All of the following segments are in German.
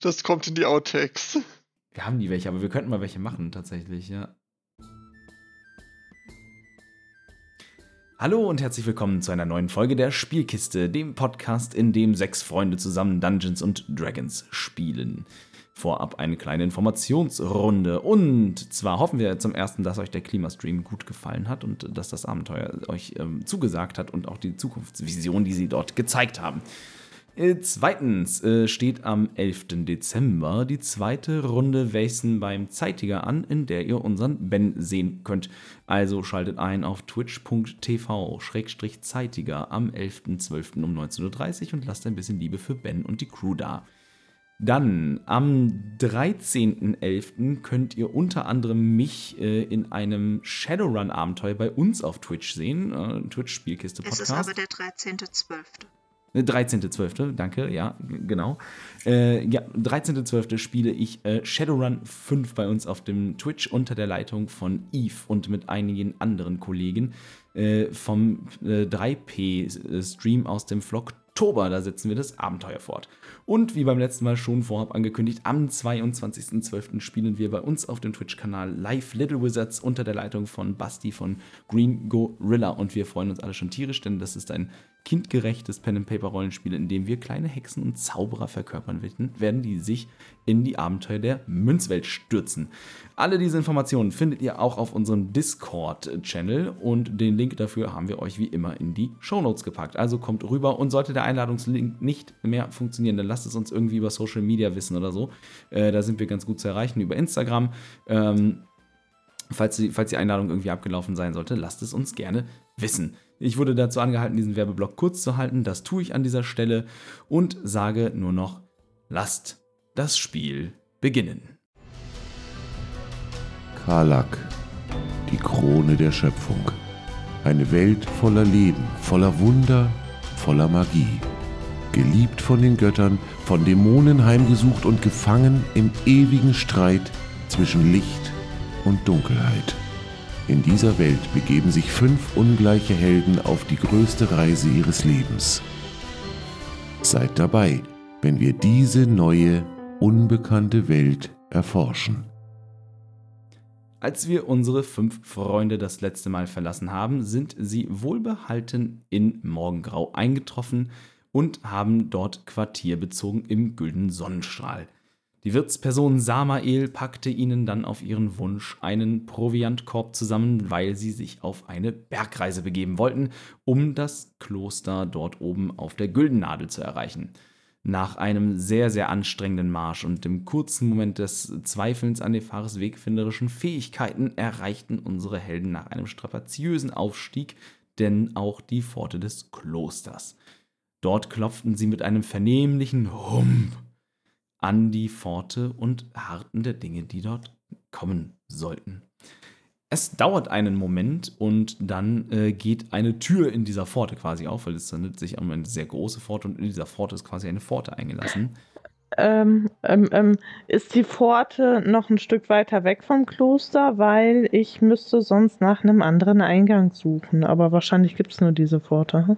Das kommt in die Outtakes. Wir haben die welche, aber wir könnten mal welche machen, tatsächlich, ja. Hallo und herzlich willkommen zu einer neuen Folge der Spielkiste, dem Podcast, in dem sechs Freunde zusammen Dungeons und Dragons spielen. Vorab eine kleine Informationsrunde. Und zwar hoffen wir zum ersten, dass euch der Klimastream gut gefallen hat und dass das Abenteuer euch ähm, zugesagt hat und auch die Zukunftsvision, die sie dort gezeigt haben. Äh, zweitens äh, steht am 11. Dezember die zweite Runde Wesen beim Zeitiger an, in der ihr unseren Ben sehen könnt. Also schaltet ein auf twitch.tv-zeitiger am 11.12. um 19.30 Uhr und lasst ein bisschen Liebe für Ben und die Crew da. Dann am 13.11. könnt ihr unter anderem mich äh, in einem Shadowrun-Abenteuer bei uns auf Twitch sehen. Äh, Twitch-Spielkiste-Podcast. Es ist aber der 13.12. 13.12., danke, ja, genau. Äh, ja, 13.12. spiele ich äh, Shadowrun 5 bei uns auf dem Twitch unter der Leitung von Eve und mit einigen anderen Kollegen äh, vom 3P-Stream äh, aus dem Vlog Oktober, da setzen wir das Abenteuer fort. Und wie beim letzten Mal schon vorab angekündigt, am 22.12. spielen wir bei uns auf dem Twitch-Kanal Live Little Wizards unter der Leitung von Basti von Green Gorilla. Und wir freuen uns alle schon tierisch, denn das ist ein kindgerechtes Pen-and-Paper-Rollenspiel, in dem wir kleine Hexen und Zauberer verkörpern werden, die sich in die Abenteuer der Münzwelt stürzen. Alle diese Informationen findet ihr auch auf unserem Discord-Channel und den Link dafür haben wir euch wie immer in die Shownotes gepackt. Also kommt rüber und sollte der Einladungslink nicht mehr funktionieren, dann lasst es uns irgendwie über Social Media wissen oder so. Äh, da sind wir ganz gut zu erreichen über Instagram. Ähm, falls, die, falls die Einladung irgendwie abgelaufen sein sollte, lasst es uns gerne wissen. Ich wurde dazu angehalten, diesen Werbeblock kurz zu halten. Das tue ich an dieser Stelle und sage nur noch, lasst das Spiel beginnen. Karlak, die Krone der Schöpfung. Eine Welt voller Leben, voller Wunder, voller Magie. Geliebt von den Göttern, von Dämonen heimgesucht und gefangen im ewigen Streit zwischen Licht und Dunkelheit. In dieser Welt begeben sich fünf ungleiche Helden auf die größte Reise ihres Lebens. Seid dabei, wenn wir diese neue, unbekannte Welt erforschen. Als wir unsere fünf Freunde das letzte Mal verlassen haben, sind sie wohlbehalten in Morgengrau eingetroffen und haben dort Quartier bezogen im Gülden Sonnenstrahl. Die Wirtsperson Samael packte ihnen dann auf ihren Wunsch einen Proviantkorb zusammen, weil sie sich auf eine Bergreise begeben wollten, um das Kloster dort oben auf der Güldennadel zu erreichen. Nach einem sehr, sehr anstrengenden Marsch und dem kurzen Moment des Zweifelns an Nefares wegfinderischen Fähigkeiten erreichten unsere Helden nach einem strapaziösen Aufstieg denn auch die Pforte des Klosters. Dort klopften sie mit einem vernehmlichen Hump an die Pforte und harrten der Dinge, die dort kommen sollten. Es dauert einen Moment und dann äh, geht eine Tür in dieser Pforte quasi auf, weil es handelt sich um eine sehr große Pforte und in dieser Pforte ist quasi eine Pforte eingelassen. Ähm, ähm, ähm, ist die Pforte noch ein Stück weiter weg vom Kloster, weil ich müsste sonst nach einem anderen Eingang suchen. Aber wahrscheinlich gibt es nur diese Pforte.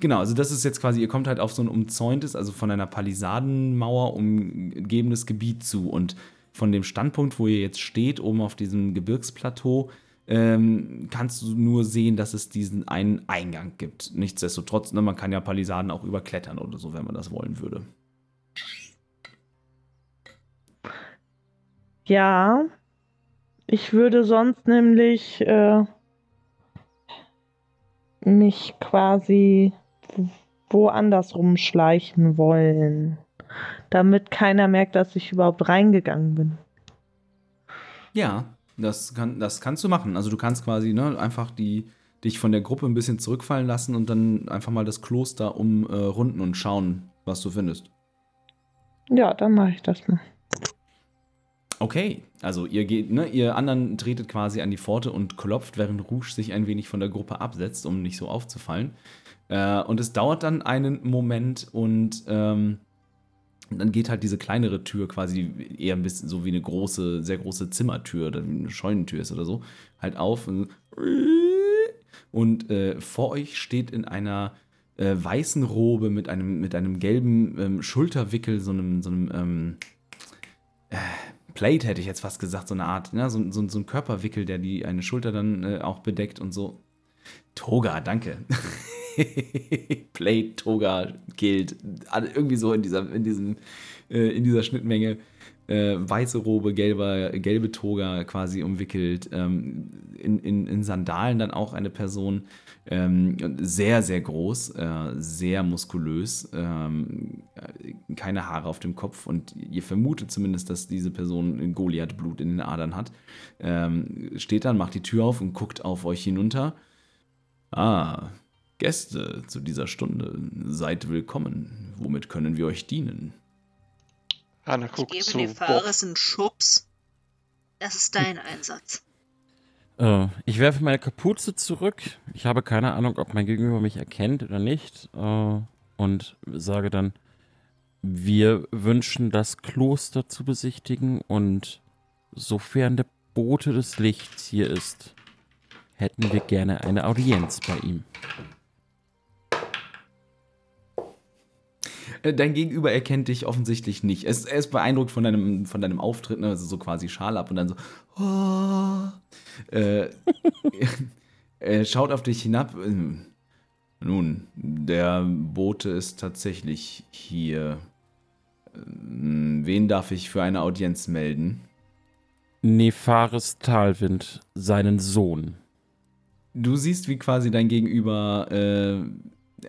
Genau, also das ist jetzt quasi, ihr kommt halt auf so ein umzäuntes, also von einer Palisadenmauer umgebenes Gebiet zu. Und von dem Standpunkt, wo ihr jetzt steht, oben auf diesem Gebirgsplateau, ähm, kannst du nur sehen, dass es diesen einen Eingang gibt. Nichtsdestotrotz, ne, man kann ja Palisaden auch überklettern oder so, wenn man das wollen würde. Ja, ich würde sonst nämlich äh, mich quasi woanders rumschleichen wollen, damit keiner merkt, dass ich überhaupt reingegangen bin. Ja, das, kann, das kannst du machen. Also du kannst quasi ne, einfach die, dich von der Gruppe ein bisschen zurückfallen lassen und dann einfach mal das Kloster umrunden äh, und schauen, was du findest. Ja, dann mache ich das mal. Okay, also ihr geht, ne, ihr anderen tretet quasi an die Pforte und klopft, während Rouge sich ein wenig von der Gruppe absetzt, um nicht so aufzufallen. Äh, und es dauert dann einen Moment und ähm, dann geht halt diese kleinere Tür quasi eher ein bisschen so wie eine große, sehr große Zimmertür oder eine Scheunentür ist oder so, halt auf und, und äh, vor euch steht in einer äh, weißen Robe mit einem, mit einem gelben ähm, Schulterwickel, so einem, so einem ähm, äh, Plate hätte ich jetzt fast gesagt, so eine Art, ja, so, so, so ein Körperwickel, der die eine Schulter dann äh, auch bedeckt und so. Toga, danke. Plate, Toga, gilt. Irgendwie so in dieser, in diesem, äh, in dieser Schnittmenge. Äh, weiße Robe, gelber, gelbe Toga quasi umwickelt. Ähm, in, in, in Sandalen dann auch eine Person. Ähm, sehr, sehr groß, äh, sehr muskulös, ähm, keine Haare auf dem Kopf und ihr vermutet zumindest, dass diese Person Goliath-Blut in den Adern hat. Ähm, steht dann, macht die Tür auf und guckt auf euch hinunter. Ah, Gäste zu dieser Stunde, seid willkommen. Womit können wir euch dienen? Hanna Ich guckt gebe zu dem. Fares einen Schubs. Das ist dein Einsatz. Äh, ich werfe meine Kapuze zurück. Ich habe keine Ahnung, ob mein Gegenüber mich erkennt oder nicht. Äh, und sage dann, wir wünschen das Kloster zu besichtigen und sofern der Bote des Lichts hier ist, hätten wir gerne eine Audienz bei ihm. Dein Gegenüber erkennt dich offensichtlich nicht. Es, er ist beeindruckt von deinem, von deinem Auftritt, ne? also so quasi Schal ab und dann so. Oh. Äh, er schaut auf dich hinab. Ähm, Nun, der Bote ist tatsächlich hier. Ähm, Wen darf ich für eine Audienz melden? Nefaris Talwind, seinen Sohn. Du siehst, wie quasi dein Gegenüber äh,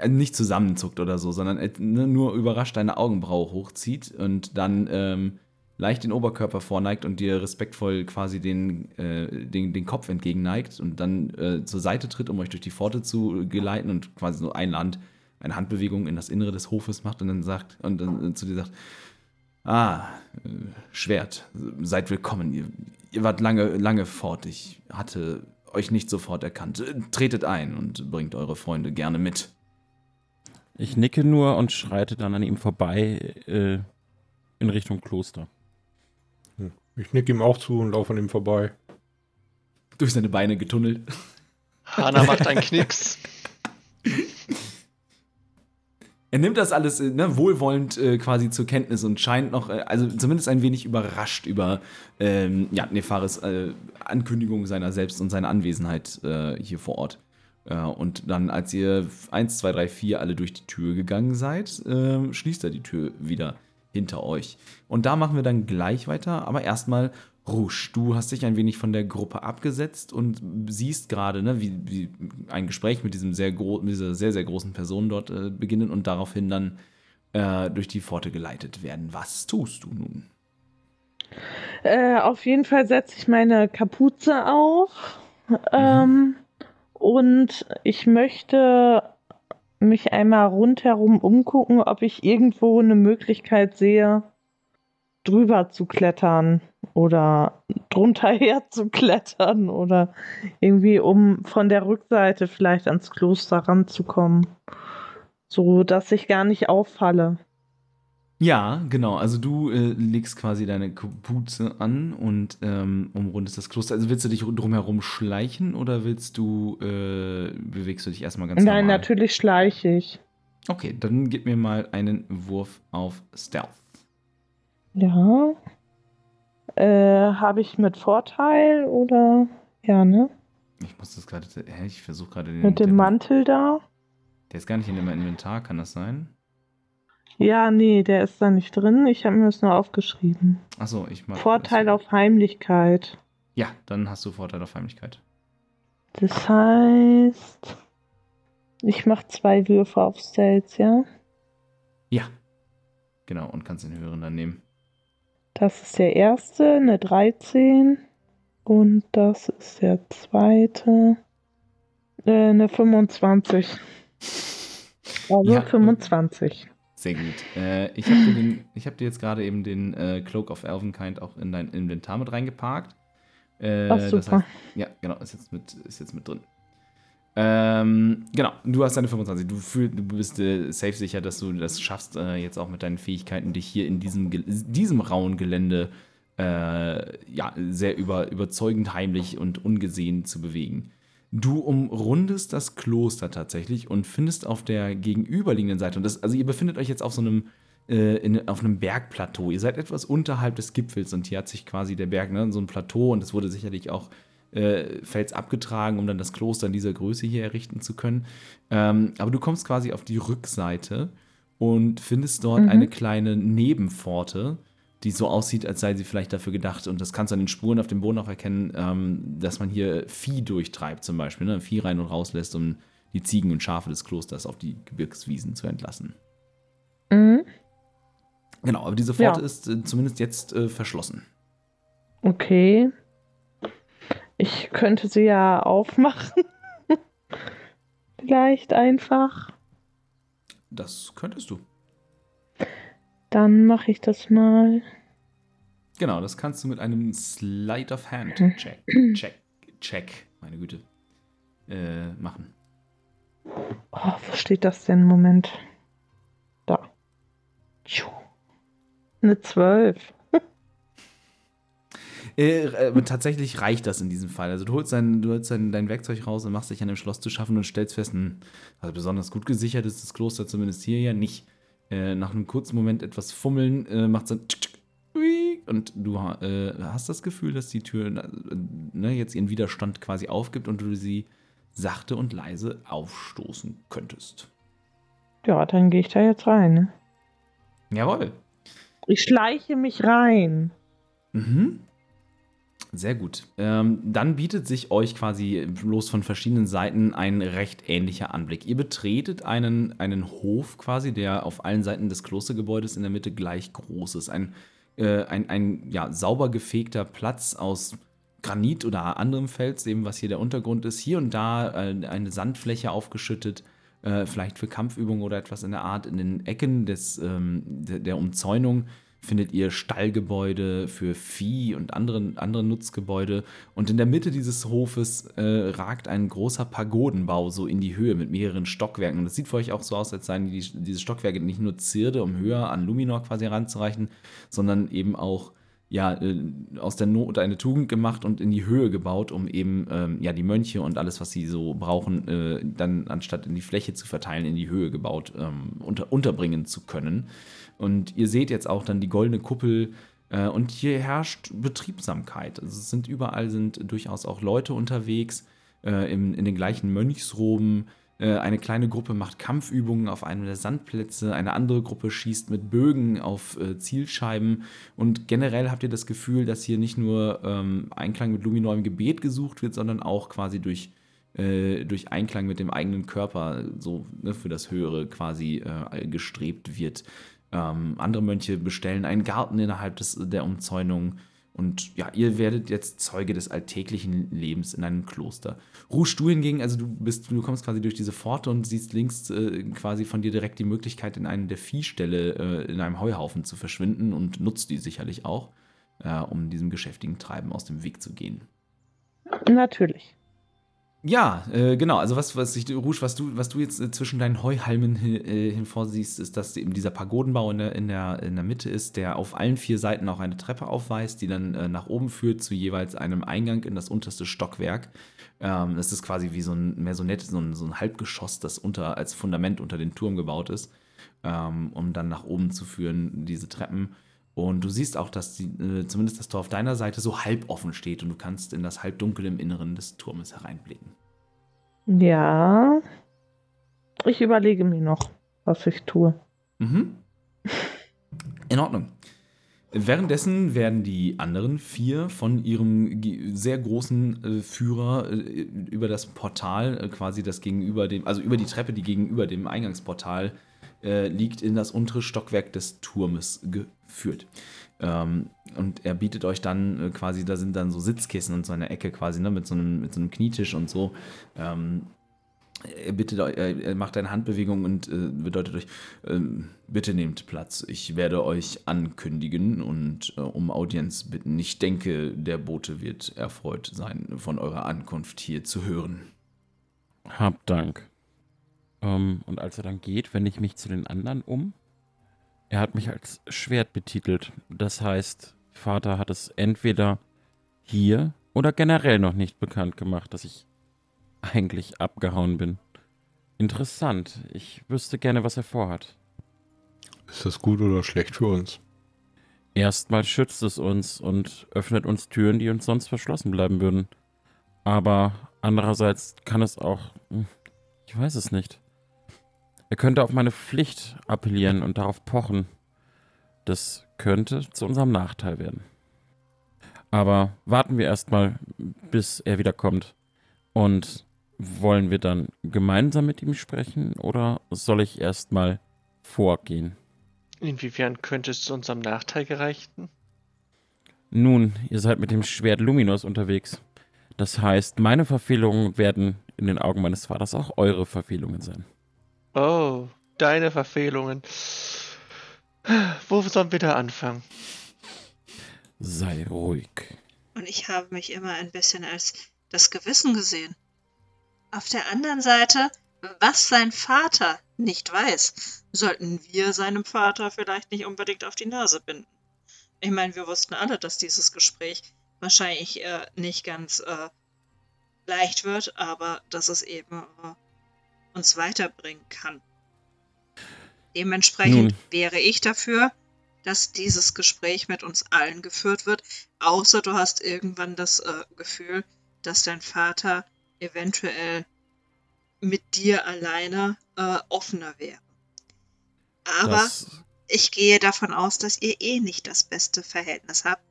nicht zusammenzuckt oder so, sondern äh, ne, nur überrascht deine Augenbraue hochzieht und dann ähm, leicht den Oberkörper vorneigt und dir respektvoll quasi den, äh, den, den Kopf entgegenneigt und dann äh, zur Seite tritt, um euch durch die Pforte zu geleiten und quasi so einladend eine Handbewegung in das Innere des Hofes macht und dann sagt und dann zu dir sagt, Ah, äh, Schwert, seid willkommen. Ihr, ihr wart lange, lange fort. Ich hatte euch nicht sofort erkannt. Äh, Tretet ein und bringt eure Freunde gerne mit. Ich nicke nur und schreite dann an ihm vorbei äh, in Richtung Kloster. Ich nick ihm auch zu und laufe an ihm vorbei. Durch seine Beine getunnelt. Hanna macht einen Knicks. Er nimmt das alles äh, ne, wohlwollend äh, quasi zur Kenntnis und scheint noch, äh, also zumindest ein wenig überrascht über ähm, ja, Nefaris äh, Ankündigung seiner selbst und seiner Anwesenheit äh, hier vor Ort. Äh, und dann, als ihr 1, 2, 3, 4 alle durch die Tür gegangen seid, äh, schließt er die Tür wieder hinter euch. Und da machen wir dann gleich weiter, aber erstmal Rouge, du hast dich ein wenig von der Gruppe abgesetzt und siehst gerade, ne, wie, wie ein Gespräch mit, diesem sehr mit dieser sehr, sehr großen Person dort äh, beginnen und daraufhin dann äh, durch die Pforte geleitet werden. Was tust du nun? Äh, auf jeden Fall setze ich meine Kapuze auf. Ähm, und ich möchte mich einmal rundherum umgucken, ob ich irgendwo eine Möglichkeit sehe, drüber zu klettern oder drunter her zu klettern oder irgendwie, um von der Rückseite vielleicht ans Kloster ranzukommen. So dass ich gar nicht auffalle. Ja, genau. Also du äh, legst quasi deine Kapuze an und ähm, umrundest das Kloster. Also willst du dich drumherum schleichen oder willst du, äh, bewegst du dich erstmal ganz Nein, normal? natürlich schleiche ich. Okay, dann gib mir mal einen Wurf auf Stealth. Ja. Äh, habe ich mit Vorteil oder? Ja, ne? Ich muss das gerade, hä, ich versuche gerade den. Mit dem der, Mantel da? Der ist gar nicht in dem Inventar, kann das sein? Ja, nee, der ist da nicht drin. Ich habe mir das nur aufgeschrieben. Achso, ich mach. Vorteil das. auf Heimlichkeit. Ja, dann hast du Vorteil auf Heimlichkeit. Das heißt, ich mache zwei Würfe auf Stealth, ja? Ja. Genau, und kannst den höheren dann nehmen. Das ist der erste, eine 13. Und das ist der zweite, äh, eine 25. Also Ja. 25. Sehr gut. Äh, ich habe dir, den- ich hab dir jetzt gerade eben den äh, Cloak of Elvenkind auch in dein Inventar mit reingeparkt. Äh, Ach, das super. heißt, ja, genau, ist jetzt mit, ist jetzt mit drin. Ähm, genau, du hast deine 25. Du, fühl, du bist äh, safe sicher, dass du das schaffst, äh, jetzt auch mit deinen Fähigkeiten, dich hier in diesem, diesem rauen Gelände äh, ja, sehr über, überzeugend heimlich und ungesehen zu bewegen. Du umrundest das Kloster tatsächlich und findest auf der gegenüberliegenden Seite, und das, also ihr befindet euch jetzt auf so einem, äh, in, auf einem Bergplateau. Ihr seid etwas unterhalb des Gipfels und hier hat sich quasi der Berg, ne, so ein Plateau und es wurde sicherlich auch äh, Fels abgetragen, um dann das Kloster in dieser Größe hier errichten zu können. Ähm, aber du kommst quasi auf die Rückseite und findest dort Mhm. eine kleine Nebenpforte, die so aussieht, als sei sie vielleicht dafür gedacht. Und das kannst du an den Spuren auf dem Boden auch erkennen, ähm, dass man hier Vieh durchtreibt, zum Beispiel. Ne? Vieh rein und rauslässt, um die Ziegen und Schafe des Klosters auf die Gebirgswiesen zu entlassen. Mhm. Genau, aber diese Pforte Ja. ist äh, zumindest jetzt äh, verschlossen. Okay. Ich könnte sie ja aufmachen. Vielleicht einfach. Das könntest du. Dann mache ich das mal. Genau, das kannst du mit einem Slide of Hand Check, Check, Check, meine Güte, äh, machen. Oh, wo steht das denn? Moment. Da. Eine 12. Äh, äh, tatsächlich reicht das in diesem Fall. Also du holst, dein, du holst dein, dein Werkzeug raus und machst dich an dem Schloss zu schaffen und stellst fest, hm, also besonders gut gesichert ist das Kloster zumindest hier ja nicht. Äh, nach einem kurzen Moment etwas fummeln, äh, macht so ein und du äh, hast das Gefühl, dass die Tür ne, jetzt ihren Widerstand quasi aufgibt und du sie sachte und leise aufstoßen könntest. Ja, dann gehe ich da jetzt rein. Ne? Jawohl. Ich schleiche mich rein. Mhm. Sehr gut. Ähm, dann bietet sich euch quasi bloß von verschiedenen Seiten ein recht ähnlicher Anblick. Ihr betretet einen, einen Hof quasi, der auf allen Seiten des Klostergebäudes in der Mitte gleich groß ist. Ein, äh, ein, ein ja, sauber gefegter Platz aus Granit oder anderem Fels, eben was hier der Untergrund ist. Hier und da äh, eine Sandfläche aufgeschüttet, äh, vielleicht für Kampfübungen oder etwas in der Art. In den Ecken des, ähm, der, der Umzäunung findet ihr Stallgebäude für Vieh und andere, andere Nutzgebäude. Und in der Mitte dieses Hofes äh, ragt ein großer Pagodenbau so in die Höhe mit mehreren Stockwerken. Und das sieht für euch auch so aus, als seien die, diese Stockwerke nicht nur Zierde, um höher an Luminor quasi heranzureichen, sondern eben auch ja, äh, aus der Not eine Tugend gemacht und in die Höhe gebaut, um eben ähm, ja, die Mönche und alles, was sie so brauchen, äh, dann anstatt in die Fläche zu verteilen, in die Höhe gebaut, ähm, unter, unterbringen zu können. Und ihr seht jetzt auch dann die goldene Kuppel äh, und hier herrscht Betriebsamkeit. Also es sind überall sind durchaus auch Leute unterwegs äh, in, in den gleichen Mönchsroben. Äh, eine kleine Gruppe macht Kampfübungen auf einem der Sandplätze, eine andere Gruppe schießt mit Bögen auf äh, Zielscheiben und generell habt ihr das Gefühl, dass hier nicht nur ähm, Einklang mit Luminor im Gebet gesucht wird, sondern auch quasi durch, äh, durch Einklang mit dem eigenen Körper so ne, für das Höhere quasi äh, gestrebt wird. Ähm, andere Mönche bestellen einen Garten innerhalb des, der Umzäunung. Und ja, ihr werdet jetzt Zeuge des alltäglichen Lebens in einem Kloster. Ruhst du hingegen, also du bist, du kommst quasi durch diese Pforte und siehst links äh, quasi von dir direkt die Möglichkeit, in einen der Viehställe äh, in einem Heuhaufen zu verschwinden und nutzt die sicherlich auch, äh, um diesem geschäftigen Treiben aus dem Weg zu gehen. Natürlich. Ja, äh, genau. Also was, was ich, Rouge, was du, was du jetzt äh, zwischen deinen Heuhalmen hin, äh, hinvorsiehst, ist, dass eben dieser Pagodenbau in der, in, der, in der Mitte ist, der auf allen vier Seiten auch eine Treppe aufweist, die dann äh, nach oben führt zu jeweils einem Eingang in das unterste Stockwerk. Ähm, das ist quasi wie so ein Maisonett, so ein, so ein Halbgeschoss, das unter, als Fundament unter den Turm gebaut ist, ähm, um dann nach oben zu führen, diese Treppen. Und du siehst auch, dass die, äh, zumindest das Tor auf deiner Seite so halb offen steht und du kannst in das Halbdunkel im Inneren des Turmes hereinblicken. Ja. Ich überlege mir noch, was ich tue. Mhm. In Ordnung. Währenddessen werden die anderen vier von ihrem sehr großen äh, Führer äh, über das Portal, äh, quasi das gegenüber dem, also über die Treppe, die gegenüber dem Eingangsportal äh, liegt, in das untere Stockwerk des Turmes geführt. Ähm, und er bietet euch dann äh, quasi, da sind dann so Sitzkissen und so eine Ecke quasi, ne, mit so einem, mit so einem Knietisch und so. Ähm, er bittet er macht eine Handbewegung und äh, bedeutet euch, ähm, bitte nehmt Platz. Ich werde euch ankündigen und äh, um Audienz bitten. Ich denke, der Bote wird erfreut sein, von eurer Ankunft hier zu hören. Hab Dank. Ähm, und als er dann geht, wende ich mich zu den anderen um. Er hat mich als Schwert betitelt. Das heißt, Vater hat es entweder hier oder generell noch nicht bekannt gemacht, dass ich eigentlich abgehauen bin. Interessant. Ich wüsste gerne, was er vorhat. Ist das gut oder schlecht für uns? Erstmal schützt es uns und öffnet uns Türen, die uns sonst verschlossen bleiben würden. Aber andererseits kann es auch. hm, Ich weiß es nicht. Er könnte auf meine Pflicht appellieren und darauf pochen. Das könnte zu unserem Nachteil werden. Aber warten wir erstmal, bis er wiederkommt. Und wollen wir dann gemeinsam mit ihm sprechen oder soll ich erstmal vorgehen? Inwiefern könnte es zu unserem Nachteil gereichen? Nun, ihr seid mit dem Schwert Luminous unterwegs. Das heißt, meine Verfehlungen werden in den Augen meines Vaters auch eure Verfehlungen sein. Oh, deine Verfehlungen. Wo sollen wir da anfangen? Sei ruhig. Und ich habe mich immer ein bisschen als das Gewissen gesehen. Auf der anderen Seite, was sein Vater nicht weiß, sollten wir seinem Vater vielleicht nicht unbedingt auf die Nase binden. Ich meine, wir wussten alle, dass dieses Gespräch wahrscheinlich äh, nicht ganz äh, leicht wird, aber dass es eben äh, uns weiterbringen kann. Dementsprechend Nun. wäre ich dafür, dass dieses Gespräch mit uns allen geführt wird, außer du hast irgendwann das äh, Gefühl, dass dein Vater eventuell mit dir alleine äh, offener wäre. Aber Das, ich gehe davon aus, dass ihr eh nicht das beste Verhältnis habt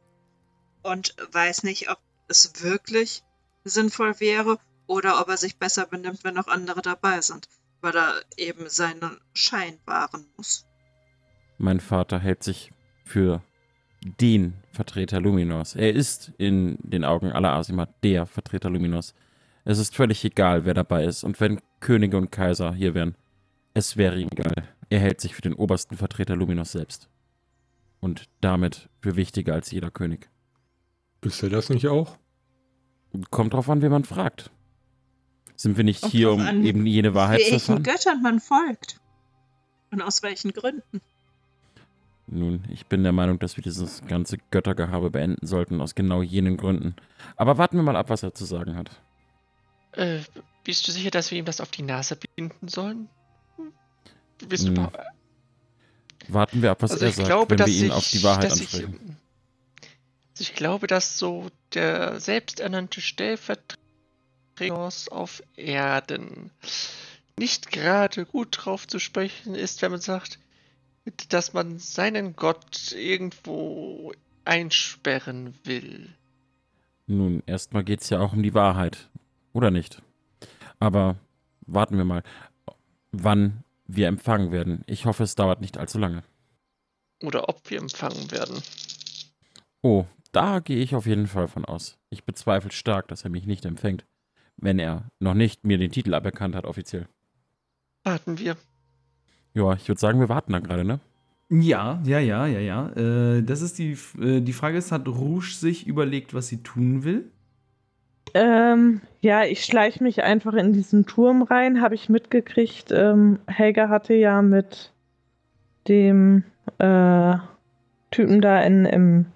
und weiß nicht, ob es wirklich sinnvoll wäre oder ob er sich besser benimmt, wenn noch andere dabei sind, weil er eben seinen Schein wahren muss. mein Vater hält sich für den Vertreter Luminos. Er ist in den Augen aller Asima der Vertreter Luminos. Es ist völlig egal, wer dabei ist. Und wenn Könige und Kaiser hier wären, es wäre ihm egal. Er hält sich für den obersten Vertreter Luminos selbst. Und damit für wichtiger als jeder König. Ist er das nicht auch? Kommt drauf an, wen man fragt. Sind wir nicht Kommt hier, um an, eben jene Wahrheit zu Welchen erfahren? Göttern man folgt. Und aus welchen Gründen. Nun, ich bin der Meinung, dass wir dieses ganze Göttergehabe beenden sollten, aus genau jenen Gründen. Aber warten wir mal ab, was er zu sagen hat. Äh, bist du sicher, dass wir ihm das auf die Nase binden sollen? Bist du Hm, überhaupt- Warten wir ab, was also er ich sagt, glaube, wenn dass wir ihn ich, auf die Wahrheit ich, ansprechen. ähm, also ich glaube, dass so der selbsternannte Stellvertreter auf Erden nicht gerade gut drauf zu sprechen ist, wenn man sagt, dass man seinen Gott irgendwo einsperren will. Nun, erstmal geht es ja auch um die Wahrheit. Oder nicht? Aber warten wir mal, wann wir empfangen werden. Ich hoffe, es dauert nicht allzu lange. Oder ob wir empfangen werden. Oh, da gehe ich auf jeden Fall von aus. Ich bezweifle stark, dass er mich nicht empfängt, wenn er noch nicht mir den Titel aberkannt hat, offiziell. Warten wir. Ja, ich würde sagen, wir warten da gerade, ne? Ja, ja, ja, ja, ja. Äh, das ist die, äh, die Frage ist, hat Rouge sich überlegt, was sie tun will? Ähm, ja, ich schleiche mich einfach in diesen Turm rein, habe ich mitgekriegt. Ähm, Helga hatte ja mit dem äh, Typen da in, im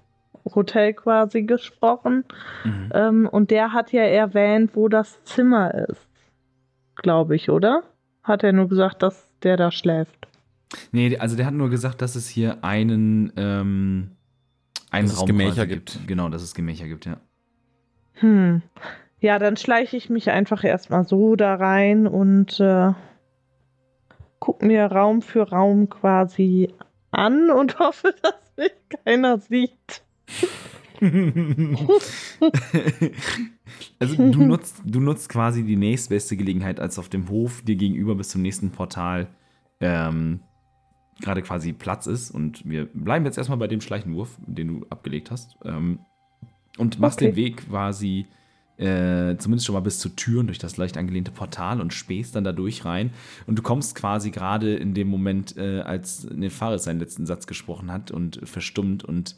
Hotel quasi gesprochen. Mhm. Ähm, und der hat ja erwähnt, wo das Zimmer ist. Glaube ich, oder? Hat er nur gesagt, dass der da schläft. Nee, also der hat nur gesagt, dass es hier einen, ähm, einen Dass es Raum Gemächer quasi gibt. Genau, dass es Gemächer gibt, ja. Hm. Ja, dann schleiche ich mich einfach erstmal so da rein und äh, guck mir Raum für Raum quasi an und hoffe, dass mich keiner sieht. Also du nutzt, du nutzt quasi die nächstbeste Gelegenheit, als auf dem Hof dir gegenüber bis zum nächsten Portal ähm, gerade quasi Platz ist. Und wir bleiben jetzt erstmal bei dem Schleichenwurf, den du abgelegt hast. Ähm, und machst Okay. den Weg quasi äh, zumindest schon mal bis zur Tür und durch das leicht angelehnte Portal und spähst dann da durch rein. Und du kommst quasi gerade in dem Moment, äh, als Nefaris seinen letzten Satz gesprochen hat und verstummt und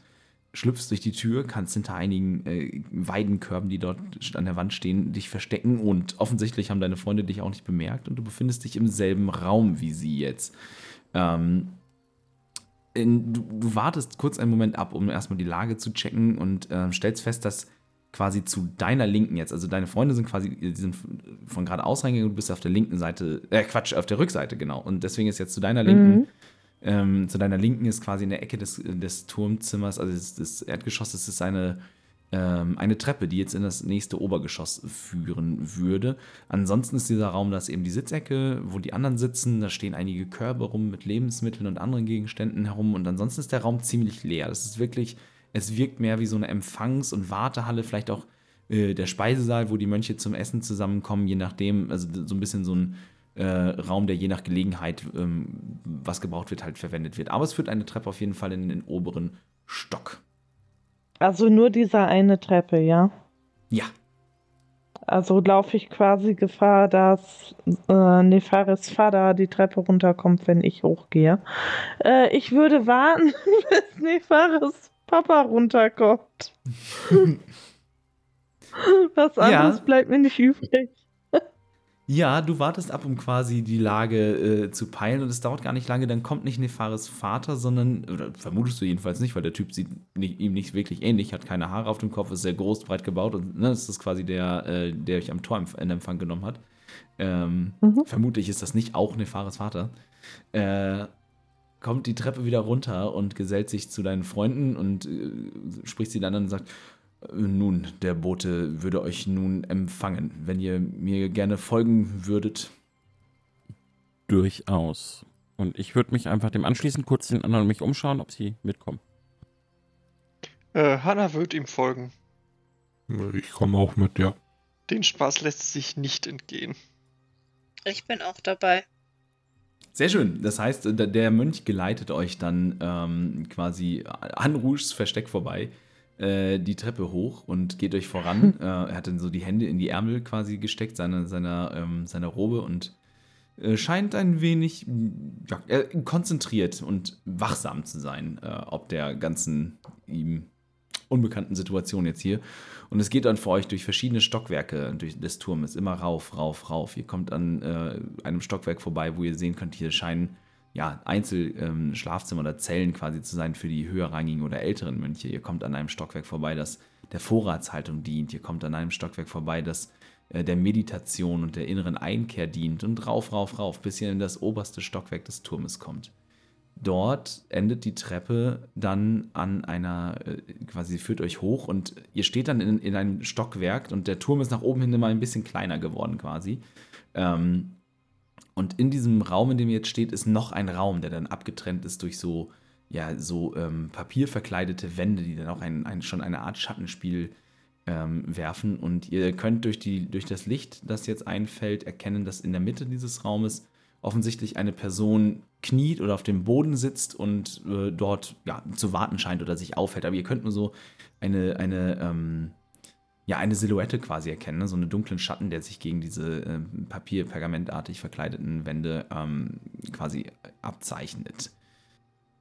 schlüpfst durch die Tür, kannst hinter einigen äh, Weidenkörben, die dort an der Wand stehen, dich verstecken und offensichtlich haben deine Freunde dich auch nicht bemerkt und du befindest dich im selben Raum wie sie jetzt. Ähm, in, du, du wartest kurz einen Moment ab, um erstmal die Lage zu checken und äh, stellst fest, dass quasi zu deiner Linken jetzt. Also deine Freunde sind quasi, die sind von geradeaus reingegangen du bist auf der linken Seite, äh Quatsch, auf der Rückseite, genau. Und deswegen ist jetzt zu deiner Linken, Mhm. Ähm, zu deiner Linken ist quasi in der Ecke des, des Turmzimmers, also des, des Erdgeschosses, ist eine, ähm, eine Treppe, die jetzt in das nächste Obergeschoss führen würde. Ansonsten ist dieser Raum, da ist eben die Sitzecke, wo die anderen sitzen. Da stehen einige Körbe rum mit Lebensmitteln und anderen Gegenständen herum. Und ansonsten ist der Raum ziemlich leer. Das ist wirklich, es wirkt mehr wie so eine Empfangs- und Wartehalle, vielleicht auch äh, der Speisesaal, wo die Mönche zum Essen zusammenkommen, je nachdem, also so ein bisschen so ein äh, Raum, der je nach Gelegenheit, ähm, was gebraucht wird, halt verwendet wird. Aber es führt eine Treppe auf jeden Fall in den oberen Stock. Also nur diese eine Treppe, ja. Ja, Also laufe ich quasi Gefahr, dass äh, Nefaris Vater die Treppe runterkommt, wenn ich hochgehe. Äh, ich würde warten, bis Nefaris Papa runterkommt. Was Ja. anderes bleibt mir nicht übrig. Ja, du wartest ab, um quasi die Lage äh, zu peilen und es dauert gar nicht lange, dann kommt nicht Nefaris Vater, sondern, oder vermutest du jedenfalls nicht, weil der Typ sieht nicht, ihm nicht wirklich ähnlich, hat keine Haare auf dem Kopf, ist sehr groß, breit gebaut und ne, das ist quasi der, äh, der euch am Tor in Empfang genommen hat. Ähm, Mhm. Vermutlich ist das nicht auch Nefaris Vater. Äh, kommt die Treppe wieder runter und gesellt sich zu deinen Freunden und äh, spricht sie dann an und sagt, nun, der Bote würde euch nun empfangen. Wenn ihr mir gerne folgen würdet. Durchaus. Und ich würde mich einfach dem anschließen, kurz den anderen mich umschauen, ob sie mitkommen. Äh, Hannah wird ihm folgen. Ich komme auch mit, ja. Den Spaß lässt sich nicht entgehen. Ich bin auch dabei. Sehr schön. Das heißt, der Mönch geleitet euch dann ähm, quasi an Rouges Versteck vorbei, äh, die Treppe hoch und geht euch voran. äh, er hat dann so die Hände in die Ärmel quasi gesteckt, seiner, seiner, ähm, seiner Robe und äh, scheint ein wenig ja, äh, konzentriert und wachsam zu sein, äh, ob der ganzen ihm unbekannten Situation jetzt hier. Und es geht dann für euch durch verschiedene Stockwerke durch des Turmes, immer rauf, rauf, rauf. Ihr kommt an äh, einem Stockwerk vorbei, wo ihr sehen könnt, hier scheinen ja, Einzelschlafzimmer oder Zellen quasi zu sein für die höherrangigen oder älteren Mönche. Ihr kommt an einem Stockwerk vorbei, das der Vorratshaltung dient. Ihr kommt an einem Stockwerk vorbei, das äh, der Meditation und der inneren Einkehr dient. Und rauf, rauf, rauf, bis ihr in das oberste Stockwerk des Turmes kommt. Dort endet die Treppe dann an einer, äh, quasi führt euch hoch und ihr steht dann in, in einem Stockwerk und der Turm ist nach oben hin immer ein bisschen kleiner geworden quasi. Ähm, und in diesem Raum, in dem ihr jetzt steht, ist noch ein Raum, der dann abgetrennt ist durch so, ja, so ähm, papierverkleidete Wände, die dann auch ein, ein, schon eine Art Schattenspiel ähm, werfen. Und ihr könnt durch, die, durch das Licht, das jetzt einfällt, erkennen, dass in der Mitte dieses Raumes offensichtlich eine Person kniet oder auf dem Boden sitzt und äh, dort ja, zu warten scheint oder sich aufhält. Aber ihr könnt nur so eine, eine, ähm, ja, eine Silhouette quasi erkennen, ne? so einen dunklen Schatten, der sich gegen diese ähm, Papier, pergamentartig verkleideten Wände ähm, quasi abzeichnet.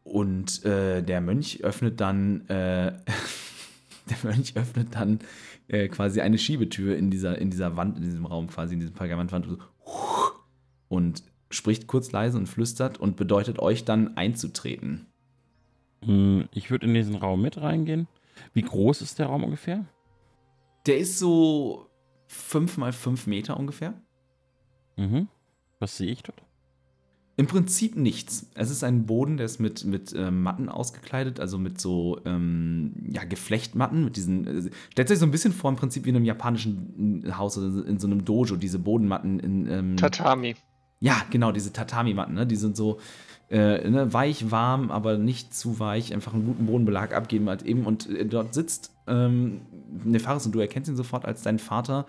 Und äh, der Mönch öffnet dann, äh, der Mönch öffnet dann äh, quasi eine Schiebetür in dieser, in dieser Wand, in diesem Raum quasi, in diesem Pergamentwand. Und, so, und spricht kurz leise und flüstert und bedeutet euch dann einzutreten. Hm, Ich würde in diesen Raum mit reingehen. Wie groß ist der Raum ungefähr? Der ist so fünf mal fünf Meter ungefähr. Mhm. Was sehe ich dort? Im Prinzip nichts. Es ist ein Boden, der ist mit, mit äh, Matten ausgekleidet, also mit so ähm, ja, Geflechtmatten, mit diesen. Äh, stellt euch so ein bisschen vor, im Prinzip wie in einem japanischen Haus oder in so einem Dojo, diese Bodenmatten in. Ähm, Tatami. Ja, genau, diese Tatami-Matten, ne? Die sind so äh, ne, weich, warm, aber nicht zu weich, einfach einen guten Bodenbelag abgeben halt eben. Und äh, dort sitzt ähm, Nefaris und du erkennst ihn sofort als dein Vater.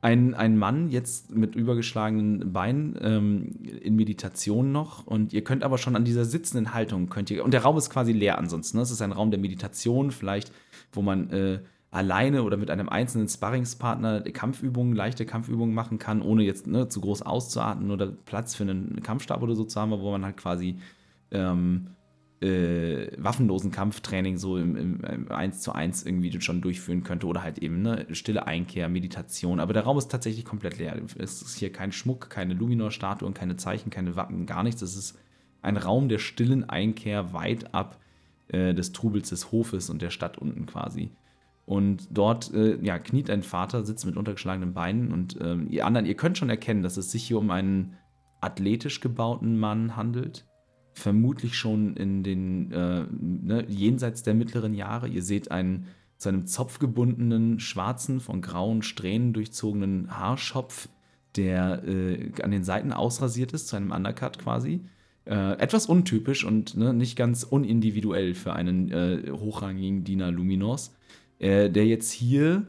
Ein, ein Mann jetzt mit übergeschlagenen Beinen ähm, in Meditation noch und ihr könnt aber schon an dieser sitzenden Haltung könnt ihr und der Raum ist quasi leer ansonsten. Ne? Es ist ein Raum der Meditation vielleicht, wo man äh, alleine oder mit einem einzelnen Sparringspartner Kampfübungen, leichte Kampfübungen machen kann, ohne jetzt ne, zu groß auszuatmen oder Platz für einen Kampfstab oder so zu haben, wo man halt quasi ähm, äh, waffenlosen Kampftraining so im, im, im 1 zu 1 irgendwie schon durchführen könnte oder halt eben ne, stille Einkehr, Meditation. Aber der Raum ist tatsächlich komplett leer. Es ist hier kein Schmuck, keine Luminor-Statuen, keine Zeichen, keine Wappen, gar nichts. Es ist ein Raum der stillen Einkehr weit ab äh, des Trubels des Hofes und der Stadt unten quasi. Und dort äh, ja, kniet ein Vater, sitzt mit untergeschlagenen Beinen und ähm, ihr anderen, ihr könnt schon erkennen, dass es sich hier um einen athletisch gebauten Mann handelt. Vermutlich schon in den äh, ne, jenseits der mittleren Jahre. Ihr seht einen zu einem Zopf gebundenen, schwarzen, von grauen Strähnen durchzogenen Haarschopf, der äh, an den Seiten ausrasiert ist, zu einem Undercut quasi. Äh, etwas untypisch und ne, nicht ganz unindividuell für einen äh, hochrangigen Diener Luminos, äh, der jetzt hier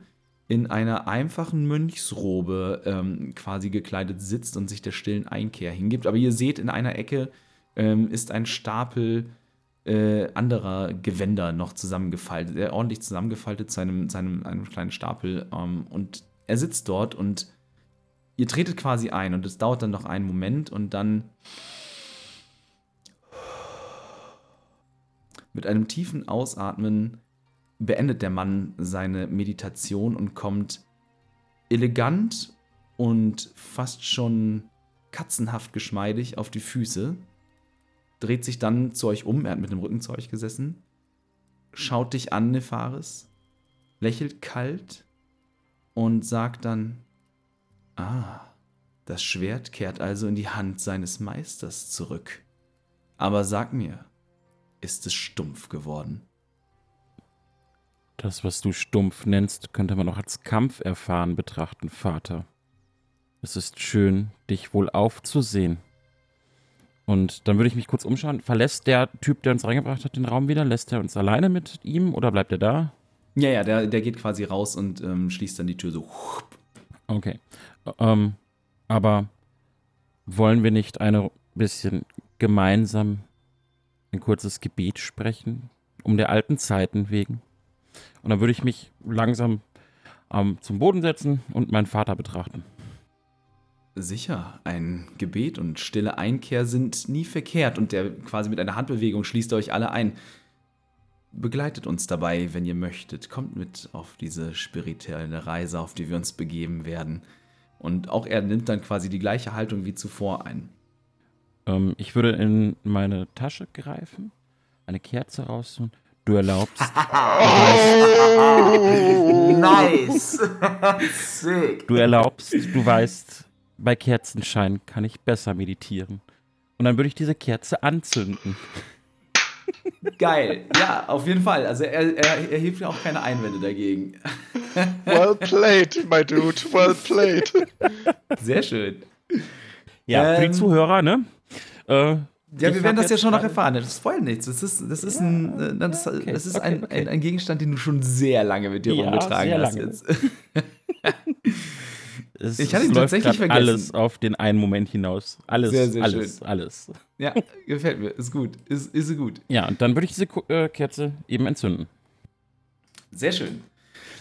in einer einfachen Mönchsrobe ähm, quasi gekleidet sitzt und sich der stillen Einkehr hingibt. Aber ihr seht, in einer Ecke ähm, ist ein Stapel äh, anderer Gewänder noch zusammengefaltet, äh, ordentlich zusammengefaltet zu einem, zu einem, einem kleinen Stapel. Ähm, und er sitzt dort und ihr tretet quasi ein und es dauert dann noch einen Moment und dann mit einem tiefen Ausatmen beendet der Mann seine Meditation und kommt elegant und fast schon katzenhaft geschmeidig auf die Füße, dreht sich dann zu euch um, er hat mit dem Rücken zu euch gesessen, schaut dich an, Nefaris, lächelt kalt und sagt dann, ah, das Schwert kehrt also in die Hand seines Meisters zurück. Aber sag mir, ist es stumpf geworden? Das, was du stumpf nennst, könnte man auch als Kampferfahren betrachten, Vater. Es ist schön, dich wohl aufzusehen. Und dann würde ich mich kurz umschauen. Verlässt der Typ, der uns reingebracht hat, den Raum wieder? Lässt er uns alleine mit ihm oder bleibt er da? Ja, ja, der, der geht quasi raus und ähm, schließt dann die Tür so. Okay. Ähm, aber wollen wir nicht eine bisschen gemeinsam ein kurzes Gebet sprechen? Um der alten Zeiten wegen? Und dann würde ich mich langsam ähm, zum Boden setzen und meinen Vater betrachten. Sicher, ein Gebet und stille Einkehr sind nie verkehrt und der quasi mit einer Handbewegung schließt euch alle ein. Begleitet uns dabei, wenn ihr möchtet. Kommt mit auf diese spirituelle Reise, auf die wir uns begeben werden. Und auch er nimmt dann quasi die gleiche Haltung wie zuvor ein. Ähm, ich würde in meine Tasche greifen, eine Kerze rausholen du erlaubst. oh, nice. Sick. Du erlaubst, du weißt, bei Kerzenschein kann ich besser meditieren. Und dann würde ich diese Kerze anzünden. Geil, ja, auf jeden Fall. Also er, er, er hebt mir auch keine Einwände dagegen. Well played, my dude, well played. Sehr schön. Ja, ähm, für die ähm, Zuhörer, ne? Äh, ja, wir werden das ja schon noch erfahren. Das spoilt nichts. Das ist, das ist, ein, äh, das, okay, das ist okay, ein, okay. Ein, ein, Gegenstand, den du schon sehr lange mit dir ja, rumgetragen hast jetzt. Es, ich hatte ihn tatsächlich vergessen. Alles auf den einen Moment hinaus. Alles, sehr, sehr alles, schön. alles. Ja, gefällt mir. Ist gut. Ist, ist gut. Ja, und dann würde ich diese äh, Kerze eben entzünden. Sehr schön.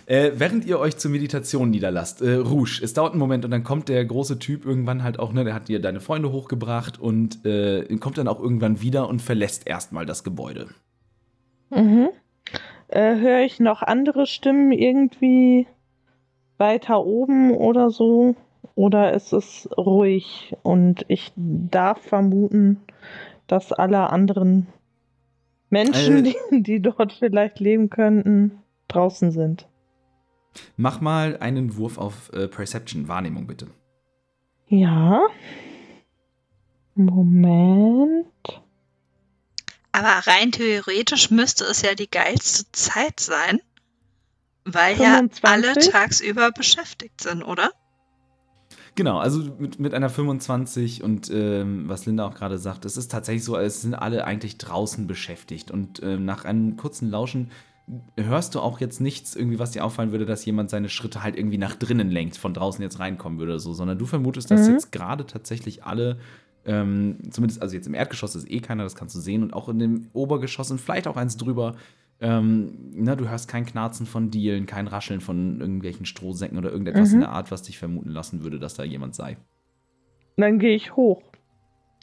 Äh, während ihr euch zur Meditation niederlasst, äh, Rouge, es dauert einen Moment und dann kommt der große Typ irgendwann halt auch, ne, der hat dir deine Freunde hochgebracht und äh, kommt dann auch irgendwann wieder und verlässt erstmal das Gebäude. Mhm. Äh, Höre ich noch andere Stimmen irgendwie weiter oben oder so? Oder ist es ruhig und ich darf vermuten, dass alle anderen Menschen, äh. die, die dort vielleicht leben könnten, draußen sind? Mach mal einen Wurf auf äh, Perception, Wahrnehmung bitte. Ja. Moment. Aber rein theoretisch müsste es ja die geilste Zeit sein, weil 25? ja alle tagsüber beschäftigt sind, oder? Genau, also mit, mit einer 25 und ähm, was Linda auch gerade sagt, es ist tatsächlich so, es sind alle eigentlich draußen beschäftigt und ähm, nach einem kurzen Lauschen hörst du auch jetzt nichts irgendwie, was dir auffallen würde, dass jemand seine Schritte halt irgendwie nach drinnen lenkt, von draußen jetzt reinkommen würde oder so, sondern du vermutest, dass mhm. jetzt gerade tatsächlich alle, ähm, zumindest, also jetzt im Erdgeschoss ist eh keiner, das kannst du sehen, und auch in dem Obergeschoss und vielleicht auch eins drüber, ähm, na, du hörst kein Knarzen von Dielen, kein Rascheln von irgendwelchen Strohsäcken oder irgendetwas mhm. in der Art, was dich vermuten lassen würde, dass da jemand sei. Dann gehe ich hoch.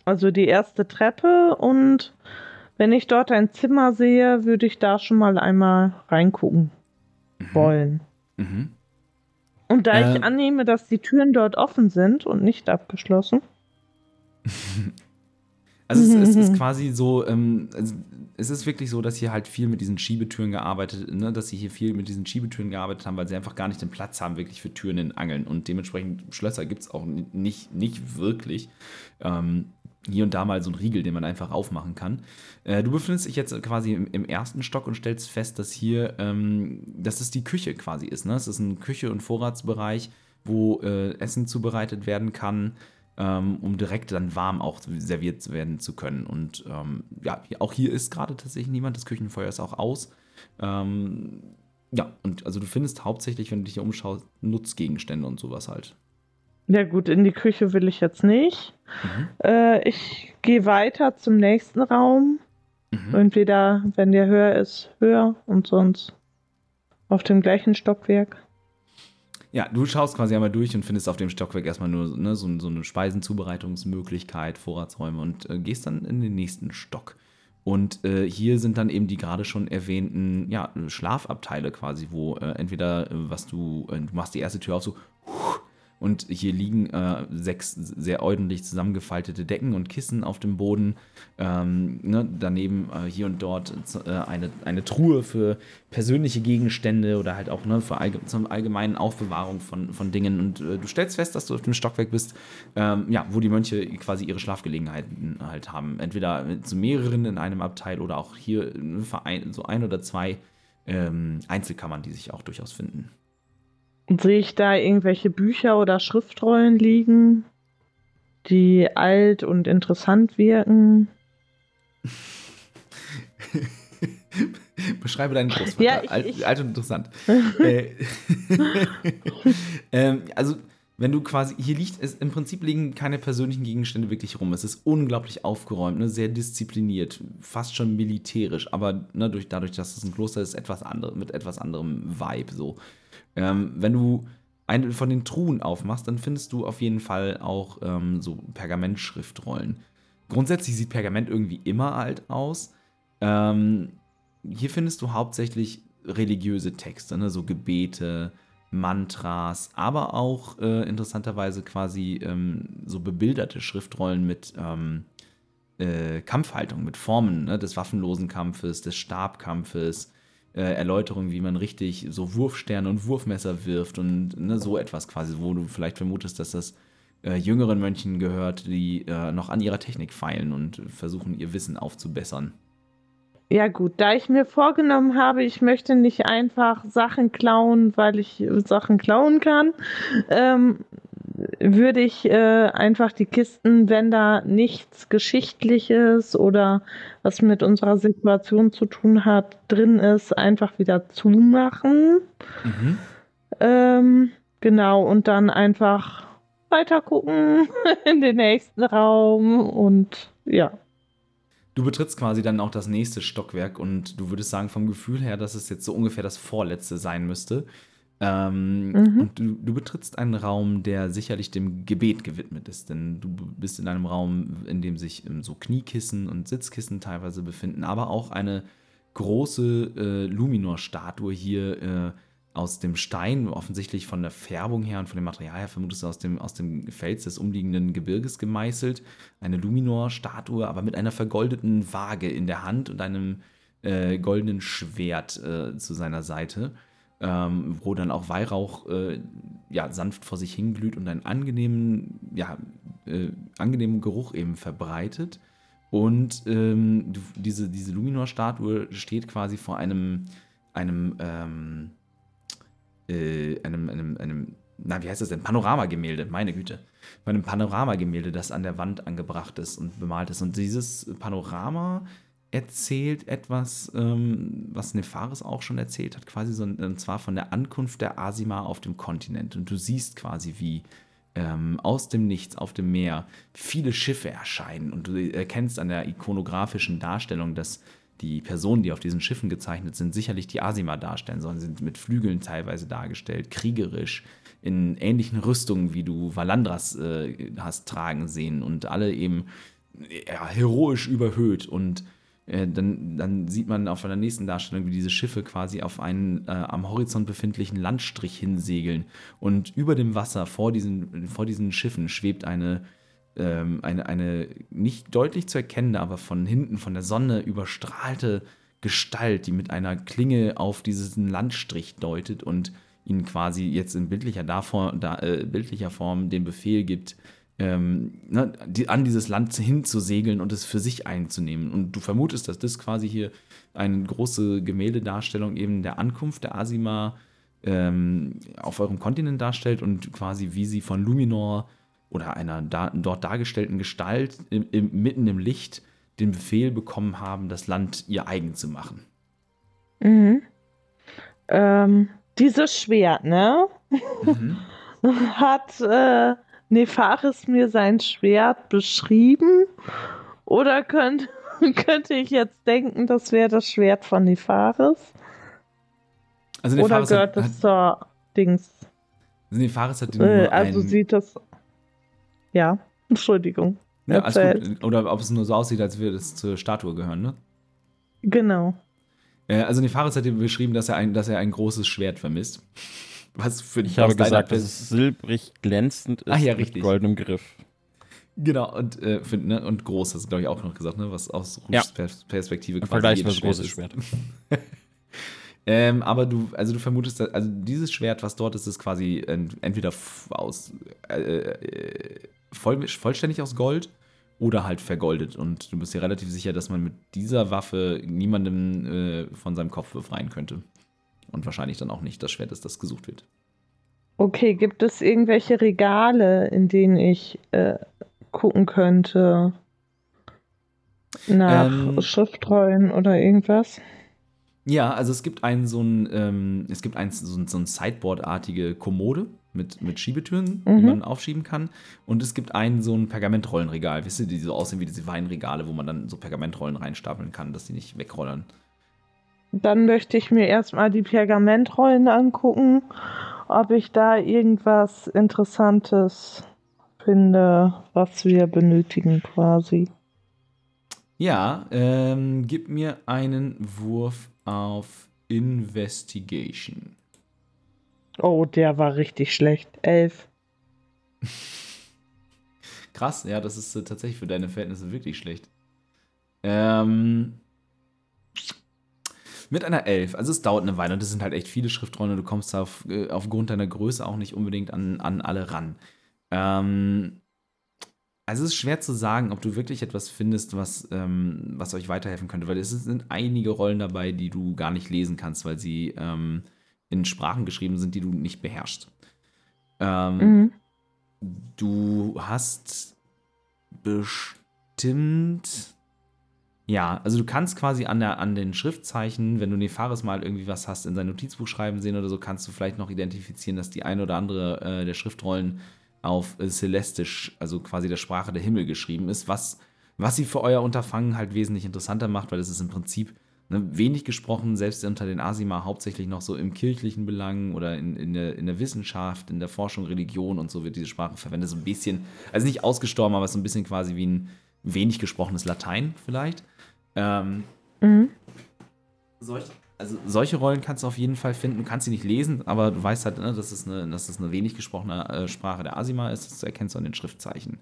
Also die erste Treppe und wenn ich dort ein Zimmer sehe, würde ich da schon mal einmal reingucken mhm. wollen. Mhm. Und da äh, ich annehme, dass die Türen dort offen sind und nicht abgeschlossen. Also es, es ist quasi so, ähm, es ist wirklich so, dass hier halt viel mit diesen Schiebetüren gearbeitet, ne, dass sie hier viel mit diesen Schiebetüren gearbeitet haben, weil sie einfach gar nicht den Platz haben, wirklich für Türen in Angeln. Und dementsprechend Schlösser gibt es auch nicht, nicht wirklich. Ähm, hier und da mal so ein Riegel, den man einfach aufmachen kann. Äh, du befindest dich jetzt quasi im, im, ersten Stock und stellst fest, dass hier, ähm, dass es die Küche quasi ist. Ne? Es ist ein Küche- und Vorratsbereich, wo äh, Essen zubereitet werden kann um direkt dann warm auch serviert werden zu können. Und ähm, ja, auch hier ist gerade tatsächlich niemand. Das Küchenfeuer ist auch aus. Ähm, ja, und also du findest hauptsächlich, wenn du dich hier umschaust, Nutzgegenstände und sowas halt. Ja gut, in die Küche will ich jetzt nicht. Mhm. Äh, ich gehe weiter zum nächsten Raum. Mhm. Entweder, wenn der höher ist, höher und sonst auf dem gleichen Stockwerk. Ja, du schaust quasi einmal durch und findest auf dem Stockwerk erstmal nur ne, so, so, eine Speisenzubereitungsmöglichkeit, Vorratsräume und äh, gehst dann in den nächsten Stock. Und äh, hier sind dann eben die gerade schon erwähnten ja, Schlafabteile quasi, wo äh, entweder äh, was du, äh, du machst die erste Tür auf, so und hier liegen äh, sechs sehr ordentlich zusammengefaltete Decken und Kissen auf dem Boden. Ähm, ne, daneben äh, hier und dort äh, eine, eine Truhe für persönliche Gegenstände oder halt auch ne, für allge zur allgemeinen Aufbewahrung von, von Dingen. Und äh, du stellst fest, dass du auf dem Stockwerk bist, ähm, ja, wo die Mönche quasi ihre Schlafgelegenheiten halt haben. Entweder zu mehreren in einem Abteil oder auch hier ne, so ein oder zwei ähm, Einzelkammern, die sich auch durchaus finden. Sehe ich da irgendwelche Bücher oder Schriftrollen liegen, die alt und interessant wirken? Beschreibe deinen Großvater. Ja, ich, alt, ich. alt, und interessant. äh, ähm, also, wenn du quasi, hier liegt es, im Prinzip liegen keine persönlichen Gegenstände wirklich rum. Es ist unglaublich aufgeräumt, ne, sehr diszipliniert, fast schon militärisch, aber ne, durch, dadurch, dass es ein Kloster ist, etwas andere, mit etwas anderem Vibe so. Ähm, wenn du eine von den Truhen aufmachst, dann findest du auf jeden Fall auch ähm, so Pergamentschriftrollen. Grundsätzlich sieht Pergament irgendwie immer alt aus. Ähm, hier findest du hauptsächlich religiöse Texte, ne? so Gebete, Mantras, aber auch äh, interessanterweise quasi ähm, so bebilderte Schriftrollen mit ähm, äh, Kampfhaltung, mit Formen ne? des waffenlosen Kampfes, des Stabkampfes, äh, Erläuterungen, wie man richtig so Wurfsterne und Wurfmesser wirft und ne, so etwas quasi, wo du vielleicht vermutest, dass das äh, jüngeren Mönchen gehört, die äh, noch an ihrer Technik feilen und versuchen, ihr Wissen aufzubessern. Ja gut, da ich mir vorgenommen habe, ich möchte nicht einfach Sachen klauen, weil ich Sachen klauen kann, ähm, würde ich äh, einfach die Kisten, wenn da nichts Geschichtliches oder was mit unserer Situation zu tun hat, drin ist, einfach wieder zumachen. Mhm. Ähm, genau, und dann einfach weiter gucken in den nächsten Raum und ja. Du betrittst quasi dann auch das nächste Stockwerk und du würdest sagen, vom Gefühl her, dass es jetzt so ungefähr das vorletzte sein müsste. Ähm, mhm. Und du, du, betrittst einen Raum, der sicherlich dem Gebet gewidmet ist, denn du bist in einem Raum, in dem sich ähm, so Kniekissen und Sitzkissen teilweise befinden, aber auch eine große äh, Luminor-Statue hier äh, aus dem Stein, offensichtlich von der Färbung her und von dem Material her, vermutest du aus dem, aus dem Fels des umliegenden Gebirges gemeißelt. Eine Luminor-Statue, aber mit einer vergoldeten Waage in der Hand und einem äh, goldenen Schwert äh, zu seiner Seite ähm, wo dann auch Weihrauch äh, ja, sanft vor sich hinglüht und einen angenehmen, ja, äh, angenehmen Geruch eben verbreitet. Und ähm, diese, diese Luminor-Statue steht quasi vor einem, einem, ähm, äh, einem, einem, einem, na, wie heißt das denn? Panoramagemälde, meine Güte. Bei einem Panoramagemälde, das an der Wand angebracht ist und bemalt ist. Und dieses Panorama erzählt etwas, ähm, was Nefaris auch schon erzählt hat, quasi so, und zwar von der Ankunft der Asima auf dem Kontinent. Und du siehst quasi, wie ähm, aus dem Nichts auf dem Meer viele Schiffe erscheinen. Und du erkennst an der ikonografischen Darstellung, dass die Personen, die auf diesen Schiffen gezeichnet sind, sicherlich die Asima darstellen sollen, sind mit Flügeln teilweise dargestellt, kriegerisch, in ähnlichen Rüstungen, wie du Valandras äh, hast tragen sehen und alle eben ja, heroisch überhöht und äh, dann, dann, sieht man auf einer nächsten Darstellung, wie diese Schiffe quasi auf einen äh, am Horizont befindlichen Landstrich hinsegeln. Und über dem Wasser vor diesen, vor diesen Schiffen schwebt eine ähm, eine, eine nicht deutlich zu erkennende, aber von hinten, von der Sonne überstrahlte Gestalt, die mit einer Klinge auf diesen Landstrich deutet und ihnen quasi jetzt in bildlicher, davor, da, äh, bildlicher Form den Befehl gibt, ähm, ne, die, an dieses Land hinzusegeln und es für sich einzunehmen. Und du vermutest, dass das quasi hier eine große Gemäldedarstellung eben der Ankunft der Asima ähm, auf eurem Kontinent darstellt und quasi wie sie von Luminor oder einer da, dort dargestellten Gestalt im, im, mitten im Licht den Befehl bekommen haben, das Land ihr eigen zu machen. Mhm. Ähm, dieses Schwert, ne? Mhm. Hat äh, Nefaris mir sein Schwert beschrieben? Oder könnt, könnte ich jetzt denken, das wäre das Schwert von Nefaris? Also Oder gehört das zur Dings? Also Nefaris hat den äh, Also sieht das. Ja, Entschuldigung. Ja. Oder ob es nur so aussieht, als würde es zur Statue gehören, ne? Genau. Äh, also Nefaris hat ihm beschrieben, dass er, ein, dass er ein großes Schwert vermisst. Was für Ich habe gesagt, dass es silbrig glänzend ist Ach ja, mit goldenem Griff. Genau, und, äh, für, ne, und groß, hast du, glaube ich, auch noch gesagt, ne? Was aus ja. Perspektive quasi Vergleichsweise großes Schwert. ähm, aber du, also du vermutest, also dieses Schwert, was dort ist, ist quasi entweder aus äh, äh, voll, vollständig aus Gold oder halt vergoldet. Und du bist dir relativ sicher, dass man mit dieser Waffe niemandem äh, von seinem Kopf befreien könnte. Und wahrscheinlich dann auch nicht das Schwert ist, das gesucht wird. Okay, gibt es irgendwelche Regale, in denen ich äh, gucken könnte? Nach ähm, Schriftrollen oder irgendwas? Ja, also es gibt einen so ein, ähm, es gibt ein, so ein, so ein Sideboard-artige Kommode mit, mit Schiebetüren, mhm. die man aufschieben kann. Und es gibt einen so ein Pergamentrollenregal, wisst ihr, die so aussehen wie diese Weinregale, wo man dann so Pergamentrollen reinstapeln kann, dass die nicht wegrollern. Dann möchte ich mir erstmal die Pergamentrollen angucken, ob ich da irgendwas Interessantes finde, was wir benötigen quasi. Ja, ähm, gib mir einen Wurf auf Investigation. Oh, der war richtig schlecht. Elf. Krass, ja, das ist äh, tatsächlich für deine Verhältnisse wirklich schlecht. Ähm, mit einer Elf. Also es dauert eine Weile und das sind halt echt viele Schriftrollen und du kommst auf, äh, aufgrund deiner Größe auch nicht unbedingt an, an alle ran. Ähm, also es ist schwer zu sagen, ob du wirklich etwas findest, was, ähm, was euch weiterhelfen könnte, weil es sind einige Rollen dabei, die du gar nicht lesen kannst, weil sie ähm, in Sprachen geschrieben sind, die du nicht beherrschst. Ähm, mhm. Du hast bestimmt. Ja, also du kannst quasi an, der, an den Schriftzeichen, wenn du Nefaris mal irgendwie was hast, in sein Notizbuch schreiben sehen oder so, kannst du vielleicht noch identifizieren, dass die eine oder andere äh, der Schriftrollen auf äh, Celestisch, also quasi der Sprache der Himmel geschrieben ist, was, was sie für euer Unterfangen halt wesentlich interessanter macht, weil es ist im Prinzip Ne, wenig gesprochen, selbst unter den Asima, hauptsächlich noch so im kirchlichen Belang oder in, in, der, in der Wissenschaft, in der Forschung, Religion und so wird diese Sprache verwendet. So ein bisschen, also nicht ausgestorben, aber so ein bisschen quasi wie ein wenig gesprochenes Latein vielleicht. Ähm, mhm. solch, also solche Rollen kannst du auf jeden Fall finden. Du kannst sie nicht lesen, aber du weißt halt, ne, dass, es eine, dass es eine wenig gesprochene äh, Sprache der Asima ist. Das erkennst du an den Schriftzeichen.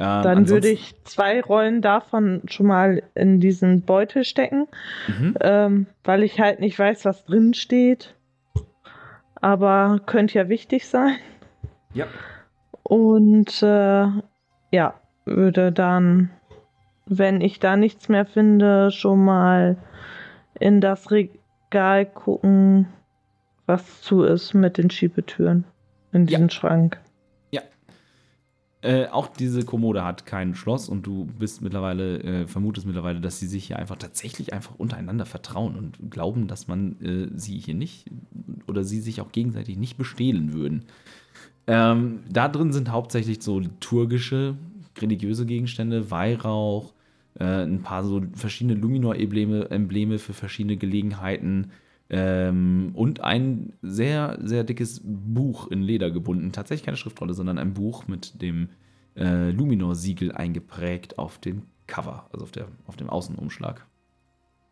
Ähm, Dann würde ich zwei Rollen davon schon mal in diesen Beutel stecken, mhm. ähm, weil ich halt nicht weiß, was drin steht. Aber könnte ja wichtig sein. Ja. Und äh, ja, würde dann, wenn ich da nichts mehr finde, schon mal in das Regal gucken, was zu ist mit den Schiebetüren in diesen ja. Schrank. Äh, auch diese Kommode hat kein Schloss und du bist mittlerweile, äh, vermutest mittlerweile, dass sie sich hier einfach tatsächlich einfach untereinander vertrauen und glauben, dass man äh, sie hier nicht oder sie sich auch gegenseitig nicht bestehlen würden. Ähm, da drin sind hauptsächlich so liturgische, religiöse Gegenstände, Weihrauch, ein paar so verschiedene Luminor-Embleme Embleme für verschiedene Gelegenheiten, ähm, und ein sehr, sehr dickes Buch in Leder gebunden. Tatsächlich keine Schriftrolle, sondern ein Buch mit dem äh, Luminor-Siegel eingeprägt auf dem Cover, also auf, der, auf dem Außenumschlag.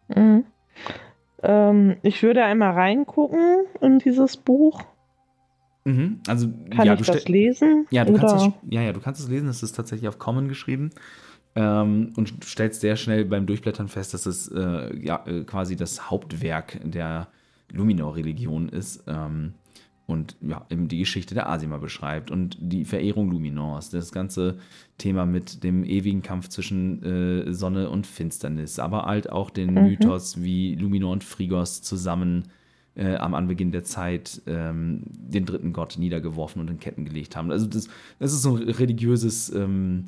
Mhm. Ähm, ich würde einmal reingucken in dieses Buch. Mhm. Also, Kann ja, ich du das lesen? Ja, du kannst es, ja, ja, du kannst es lesen. Es ist tatsächlich auf Common geschrieben. Ähm, und stellst sehr schnell beim Durchblättern fest, dass es äh, ja, äh, quasi das Hauptwerk der Luminor-Religion ist. Ähm, und ja, eben die Geschichte der Asima beschreibt und die Verehrung Luminors, das ganze Thema mit dem ewigen Kampf zwischen äh, Sonne und Finsternis, aber halt auch den Mhm. Mythos, wie Luminor und Frigos zusammen äh, am Anbeginn der Zeit ähm, den dritten Gott niedergeworfen und in Ketten gelegt haben. Also das, das ist so ein religiöses ähm,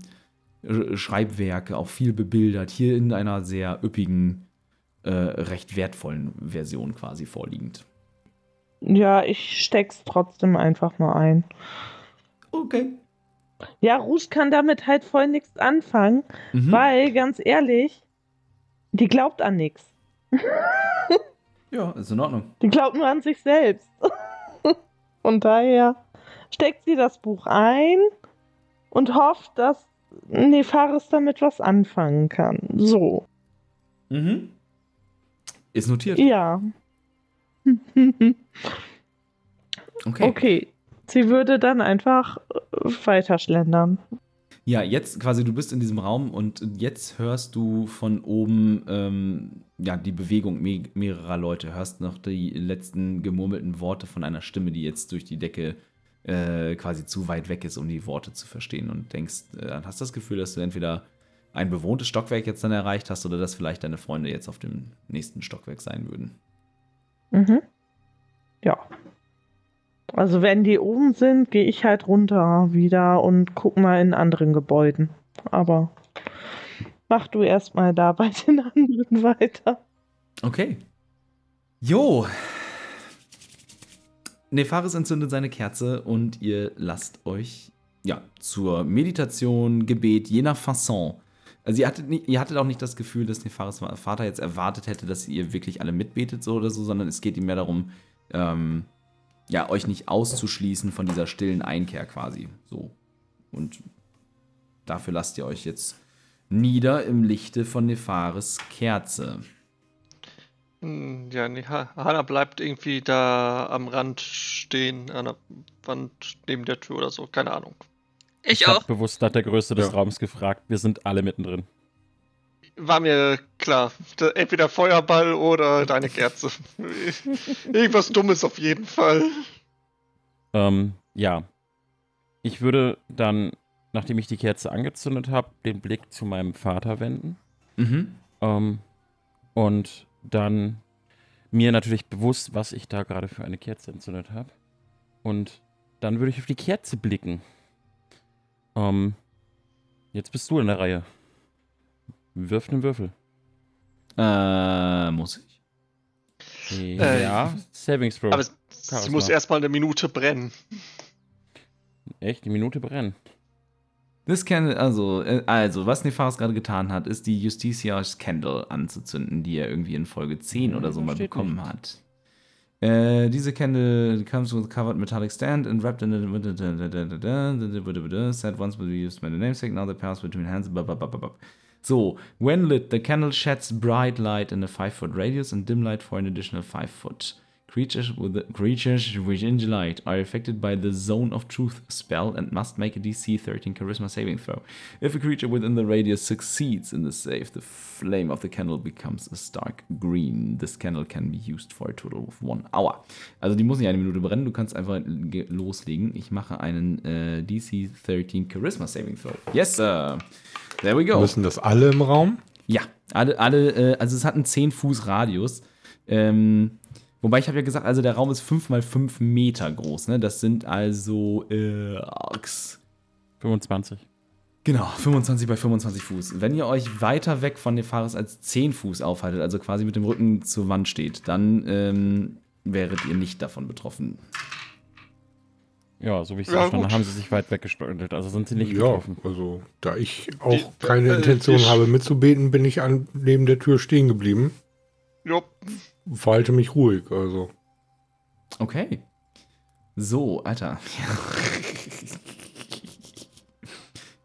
Sch- Schreibwerk, auch viel bebildert, hier in einer sehr üppigen, äh, recht wertvollen Version quasi vorliegend. Ja, ich steck's trotzdem einfach mal ein. Okay. Ja, Rouge kann damit halt voll nichts anfangen, Mhm. weil, ganz ehrlich, die glaubt an nichts. Ja, ist in Ordnung. Die glaubt nur an sich selbst. Von daher steckt sie das Buch ein und hofft, dass Nefaris damit was anfangen kann. So, Mhm. Ist notiert. ja. Okay. Okay, sie würde dann einfach äh, weiterschlendern. Ja, jetzt quasi, du bist in diesem Raum und jetzt hörst du von oben ähm, ja, die Bewegung me mehrerer Leute. Hörst noch die letzten gemurmelten Worte von einer Stimme, die jetzt durch die Decke äh, quasi zu weit weg ist, um die Worte zu verstehen. Und denkst, äh, hast das Gefühl, dass du entweder ein bewohntes Stockwerk jetzt dann erreicht hast oder dass vielleicht deine Freunde jetzt auf dem nächsten Stockwerk sein würden. Mhm. Ja. Also wenn die oben sind, gehe ich halt runter wieder und guck mal in anderen Gebäuden. Aber mach du erstmal da bei den anderen weiter. Okay. Jo. Nefaris entzündet seine Kerze und ihr lasst euch ja zur Meditation, Gebet, je nach Fasson. Also ihr hattet, nicht, ihr hattet auch nicht das Gefühl, dass Nefaris Vater jetzt erwartet hätte, dass ihr wirklich alle mitbetet so oder so, sondern es geht ihm mehr darum, ähm, ja, euch nicht auszuschließen von dieser stillen Einkehr quasi. So. Und dafür lasst ihr euch jetzt nieder im Lichte von Nefaris Kerze. Hm, Ja, nee, Ha- Hannah bleibt irgendwie da am Rand stehen, an der Wand neben der Tür oder so, keine Ahnung. Ich hab auch. bewusst nach der Größe des Ja. Raums gefragt. Wir sind alle mittendrin. War mir klar. Entweder Feuerball oder deine Kerze. Irgendwas Dummes auf jeden Fall. Ähm, ja. Ich würde dann, nachdem ich die Kerze angezündet habe, den Blick zu meinem Vater wenden. Mhm. Ähm, und dann mir natürlich bewusst, was ich da gerade für eine Kerze entzündet habe. Und dann würde ich auf die Kerze blicken. Ähm, jetzt bist du in der Reihe. Wirf einen Würfel. Äh, muss ich? Äh, ja, Savings Throw. Aber es, sie Charisma. muss erstmal eine Minute brennen. Echt, die Minute brennt. Das kann, also, äh, also, was Nefaris gerade getan hat, ist die Justitia's Candle anzuzünden, die er irgendwie in Folge 10 oder so mal bekommen nicht. hat. Äh, diese Candle comes with a covered metallic stand and wrapped in a said once will be used by the namesake, now they pass between hands. So, when lit, the candle sheds bright light in a 5 foot radius and dim light for an additional 5 foot. Creatures with the, creatures within the light are affected by the Zone of Truth spell and must make a DC 13 Charisma saving throw. If a creature within the radius succeeds in the save, the flame of the candle becomes a stark green. This candle can be used for a total of one hour. Also die muss nicht eine Minute brennen, du kannst einfach ge- loslegen. Ich mache einen äh, DC 13 Charisma saving throw. Yes, sir. There we go. Müssen das alle im Raum? Ja, alle, alle äh, also es hat einen 10 Fuß Radius. Ähm, wobei ich habe ja gesagt, also der Raum ist 5 mal 5 Meter groß, ne? Das sind also äh, Ax. 25. Genau, 25 bei 25 Fuß. Wenn ihr euch weiter weg von Nefaris als 10 Fuß aufhaltet, also quasi mit dem Rücken zur Wand steht, dann ähm, wäret ihr nicht davon betroffen. Ja, so wie ich es Ja, verstanden haben sie sich weit weggesteuert. Also sind sie nicht ja, betroffen. also da ich auch Die- keine äh, Intention habe mitzubeten, bin ich an, neben der Tür stehen geblieben. Jo. Verhalte mich ruhig, also. Okay. So, Alter.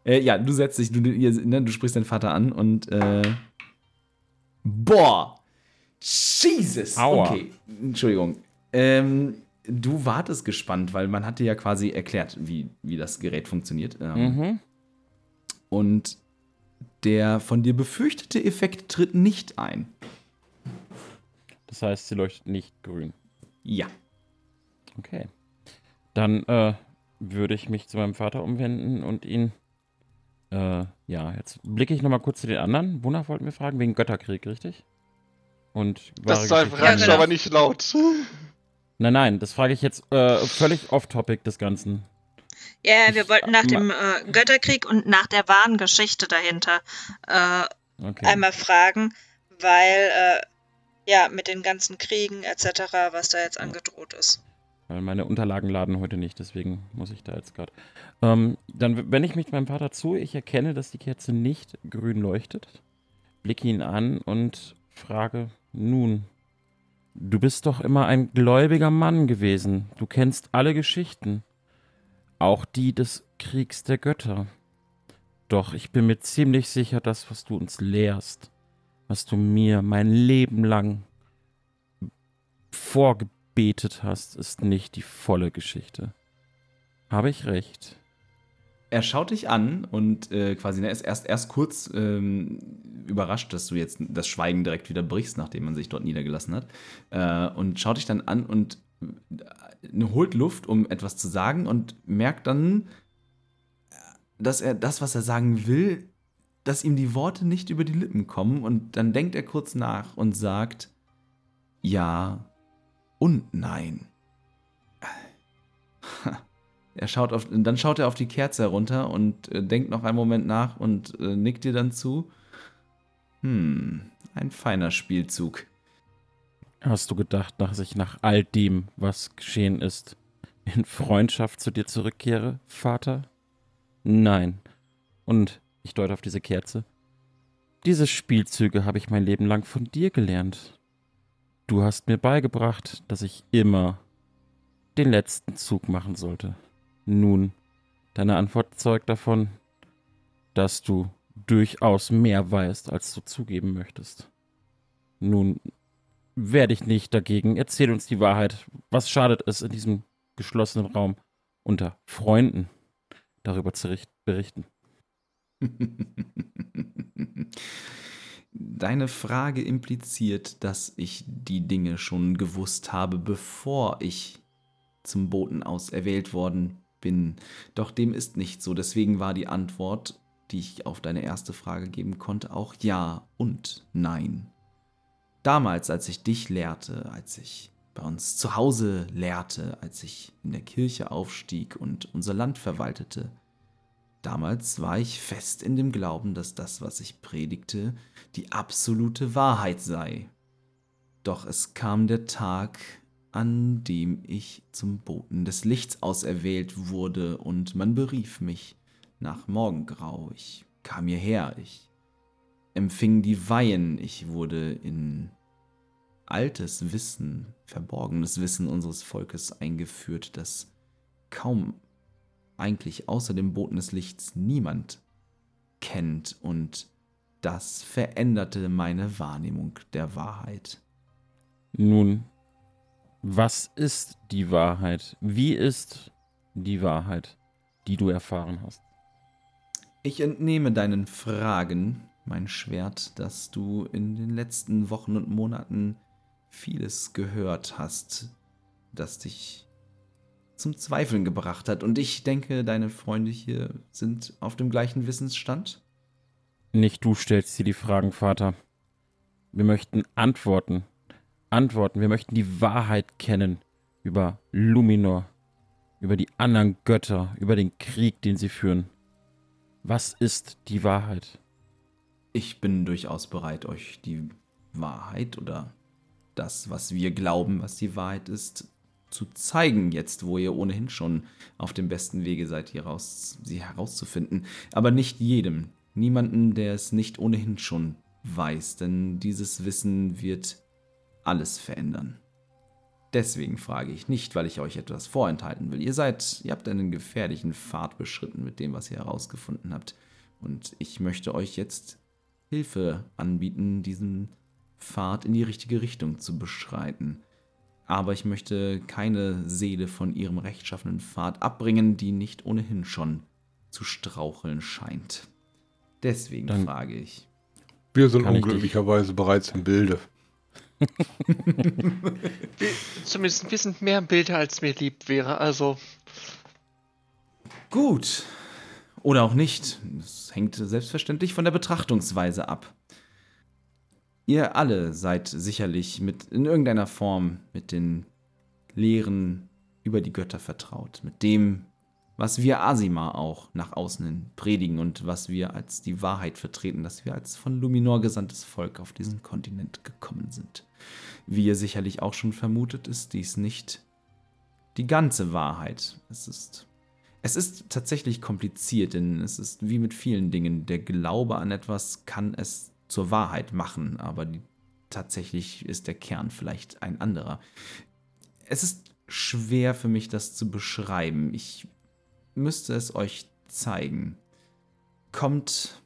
äh, ja, du setzt dich, du, ihr, ne, du sprichst deinen Vater an und äh, boah, Jesus. Aua. Okay, Entschuldigung. Ähm, du wartest gespannt, weil man hat dir ja quasi erklärt, wie, wie das Gerät funktioniert. Ähm, Mhm. Und der von dir befürchtete Effekt tritt nicht ein. Das heißt, sie leuchtet nicht grün. Ja. Okay. Dann äh, würde ich mich zu meinem Vater umwenden und ihn. Äh, ja, jetzt blicke ich nochmal kurz zu den anderen. Wonach wollten wir fragen? Wegen Götterkrieg, richtig? Und Das sei fragst du aber nicht laut. Nein, nein, das frage ich jetzt äh, völlig off-topic des Ganzen. Ja, Ich- wir wollten nach dem äh, Götterkrieg und nach der wahren Geschichte dahinter äh, Okay. einmal fragen, weil äh, ja mit den ganzen Kriegen etc., was da jetzt angedroht ist. Weil meine Unterlagen laden heute nicht, deswegen muss ich da jetzt gerade. Ähm, dann wende ich mich meinem Vater zu. Ich erkenne, dass die Kerze nicht grün leuchtet. Blicke ihn an und frage: Nun, du bist doch immer ein gläubiger Mann gewesen. Du kennst alle Geschichten. Auch die des Kriegs der Götter. Doch ich bin mir ziemlich sicher, das, was du uns lehrst, was du mir mein Leben lang vorgebetet hast, ist nicht die volle Geschichte. Habe ich recht? Er schaut dich an und äh, quasi ne, ist erst, erst kurz ähm, überrascht, dass du jetzt das Schweigen direkt wieder brichst, nachdem man sich dort niedergelassen hat. Äh, und schaut dich dann an und äh, holt Luft, um etwas zu sagen und merkt dann, dass er das, was er sagen will, dass ihm die Worte nicht über die Lippen kommen. Und dann denkt er kurz nach und sagt, ja und nein. Er schaut auf, dann schaut er auf die Kerze herunter und äh, denkt noch einen Moment nach und äh, nickt dir dann zu. Hm, ein feiner Spielzug. Hast du gedacht, dass ich nach all dem, was geschehen ist, in Freundschaft zu dir zurückkehre, Vater? Nein. Und ich deute auf diese Kerze. Diese Spielzüge habe ich mein Leben lang von dir gelernt. Du hast mir beigebracht, dass ich immer den letzten Zug machen sollte. Nun, deine Antwort zeugt davon, dass du durchaus mehr weißt, als du zugeben möchtest. Nun werde ich nicht dagegen. Erzähl uns die Wahrheit. Was schadet es in diesem geschlossenen Raum unter Freunden darüber zu richt- berichten? Deine Frage impliziert, dass ich die Dinge schon gewusst habe, bevor ich zum Boten auserwählt worden bin. Doch dem ist nicht so. Deswegen war die Antwort, die ich auf deine erste Frage geben konnte, auch ja und nein. Damals, als ich dich lehrte, als ich bei uns zu Hause lehrte, als ich in der Kirche aufstieg und unser Land verwaltete, damals war ich fest in dem Glauben, dass das, was ich predigte, die absolute Wahrheit sei. Doch es kam der Tag, an dem ich zum Boten des Lichts auserwählt wurde, und man berief mich nach Morgengrau. Ich kam hierher, ich empfing die Weihen, ich wurde in altes Wissen, verborgenes Wissen unseres Volkes eingeführt, das kaum eigentlich außer dem Boten des Lichts niemand kennt, und das veränderte meine Wahrnehmung der Wahrheit. Nun, was ist die Wahrheit? Wie ist die Wahrheit, die du erfahren hast? Ich entnehme deinen Fragen, mein Schwert, dass du in den letzten Wochen und Monaten vieles gehört hast, das dich zum Zweifeln gebracht hat. Und ich denke, deine Freunde hier sind auf dem gleichen Wissensstand. Nicht du stellst dir die Fragen, Vater. Wir möchten Antworten. Antworten. Wir möchten die Wahrheit kennen über Luminor, über die anderen Götter, über den Krieg, den sie führen. Was ist die Wahrheit? Ich bin durchaus bereit, euch die Wahrheit oder das, was wir glauben, was die Wahrheit ist, zu zeigen, jetzt wo ihr ohnehin schon auf dem besten Wege seid, hier raus, sie herauszufinden. Aber nicht jedem, niemanden, der es nicht ohnehin schon weiß, denn dieses Wissen wird alles verändern. Deswegen frage ich nicht, weil ich euch etwas vorenthalten will. Ihr seid, ihr habt einen gefährlichen Pfad beschritten mit dem, was ihr herausgefunden habt. Und ich möchte euch jetzt Hilfe anbieten, diesen Pfad in die richtige Richtung zu beschreiten. Aber ich möchte keine Seele von ihrem rechtschaffenen Pfad abbringen, die nicht ohnehin schon zu straucheln scheint. Deswegen Dann- frage ich. Wir sind unglücklicherweise bereits im Bilde. Zumindest wir sind mehr im Bilde, als mir lieb wäre. Also, Gut. Oder auch nicht. Es hängt selbstverständlich von der Betrachtungsweise ab. Ihr alle seid sicherlich mit in irgendeiner Form mit den Lehren über die Götter vertraut. Mit dem, was wir Asima auch nach außen hin predigen und was wir als die Wahrheit vertreten, dass wir als von Luminor gesandtes Volk auf diesen Kontinent gekommen sind. Wie ihr sicherlich auch schon vermutet, ist dies nicht die ganze Wahrheit. Es ist es ist tatsächlich kompliziert, denn es ist wie mit vielen Dingen. Der Glaube an etwas kann es zur Wahrheit machen, aber die, tatsächlich ist der Kern vielleicht ein anderer. Es ist schwer für mich, das zu beschreiben. Ich müsste es euch zeigen. Kommt,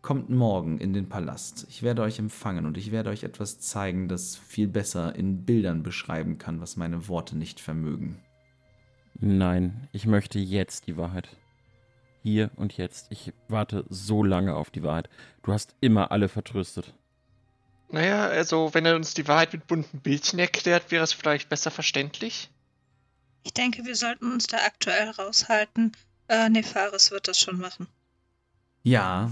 kommt morgen in den Palast. Ich werde euch empfangen und ich werde euch etwas zeigen, das viel besser in Bildern beschreiben kann, was meine Worte nicht vermögen. Nein, ich möchte jetzt die Wahrheit. Hier und jetzt. Ich warte so lange auf die Wahrheit. Du hast immer alle vertröstet. naja, also, wenn er uns die Wahrheit mit bunten Bildchen erklärt, wäre es vielleicht besser verständlich. Ich denke, wir sollten uns da aktuell raushalten. Äh, Nefaris wird das schon machen. Ja,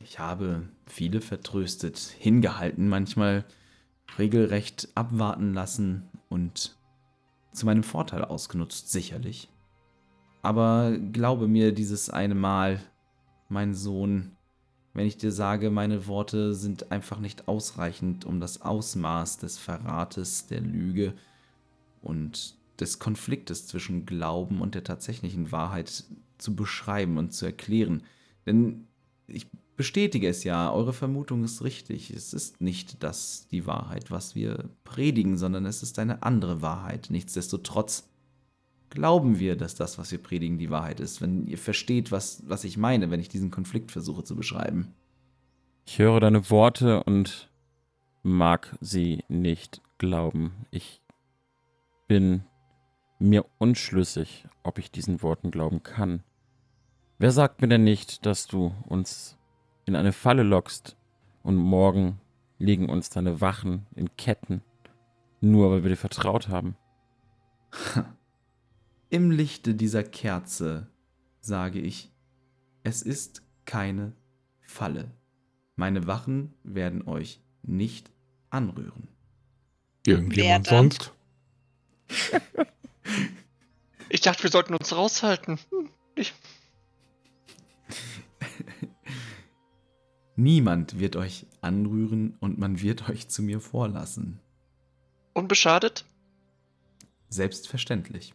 ich habe viele vertröstet, hingehalten, manchmal regelrecht abwarten lassen und zu meinem Vorteil ausgenutzt, sicherlich. Aber glaube mir dieses eine Mal, mein Sohn, wenn ich dir sage, meine Worte sind einfach nicht ausreichend, um das Ausmaß des Verrates, der Lüge und des Konfliktes zwischen Glauben und der tatsächlichen Wahrheit zu beschreiben und zu erklären. Denn ich bestätige es ja, eure Vermutung ist richtig. Es ist nicht das die Wahrheit, was wir predigen, sondern es ist eine andere Wahrheit. Nichtsdestotrotz glauben wir, dass das, was wir predigen, die Wahrheit ist. Wenn ihr versteht, was, was ich meine, wenn ich diesen Konflikt versuche zu beschreiben. Ich höre deine Worte und mag sie nicht glauben. Ich bin mir unschlüssig, ob ich diesen Worten glauben kann. Wer sagt mir denn nicht, dass du uns in eine Falle lockst und morgen legen uns deine Wachen in Ketten, nur weil wir dir vertraut haben? Im Lichte dieser Kerze sage ich, es ist keine Falle. Meine Wachen werden euch nicht anrühren. Irgendjemand sonst? Ich dachte, wir sollten uns raushalten. Hm, Ich, Niemand wird euch anrühren und man wird euch zu mir vorlassen. unbeschadet? Selbstverständlich.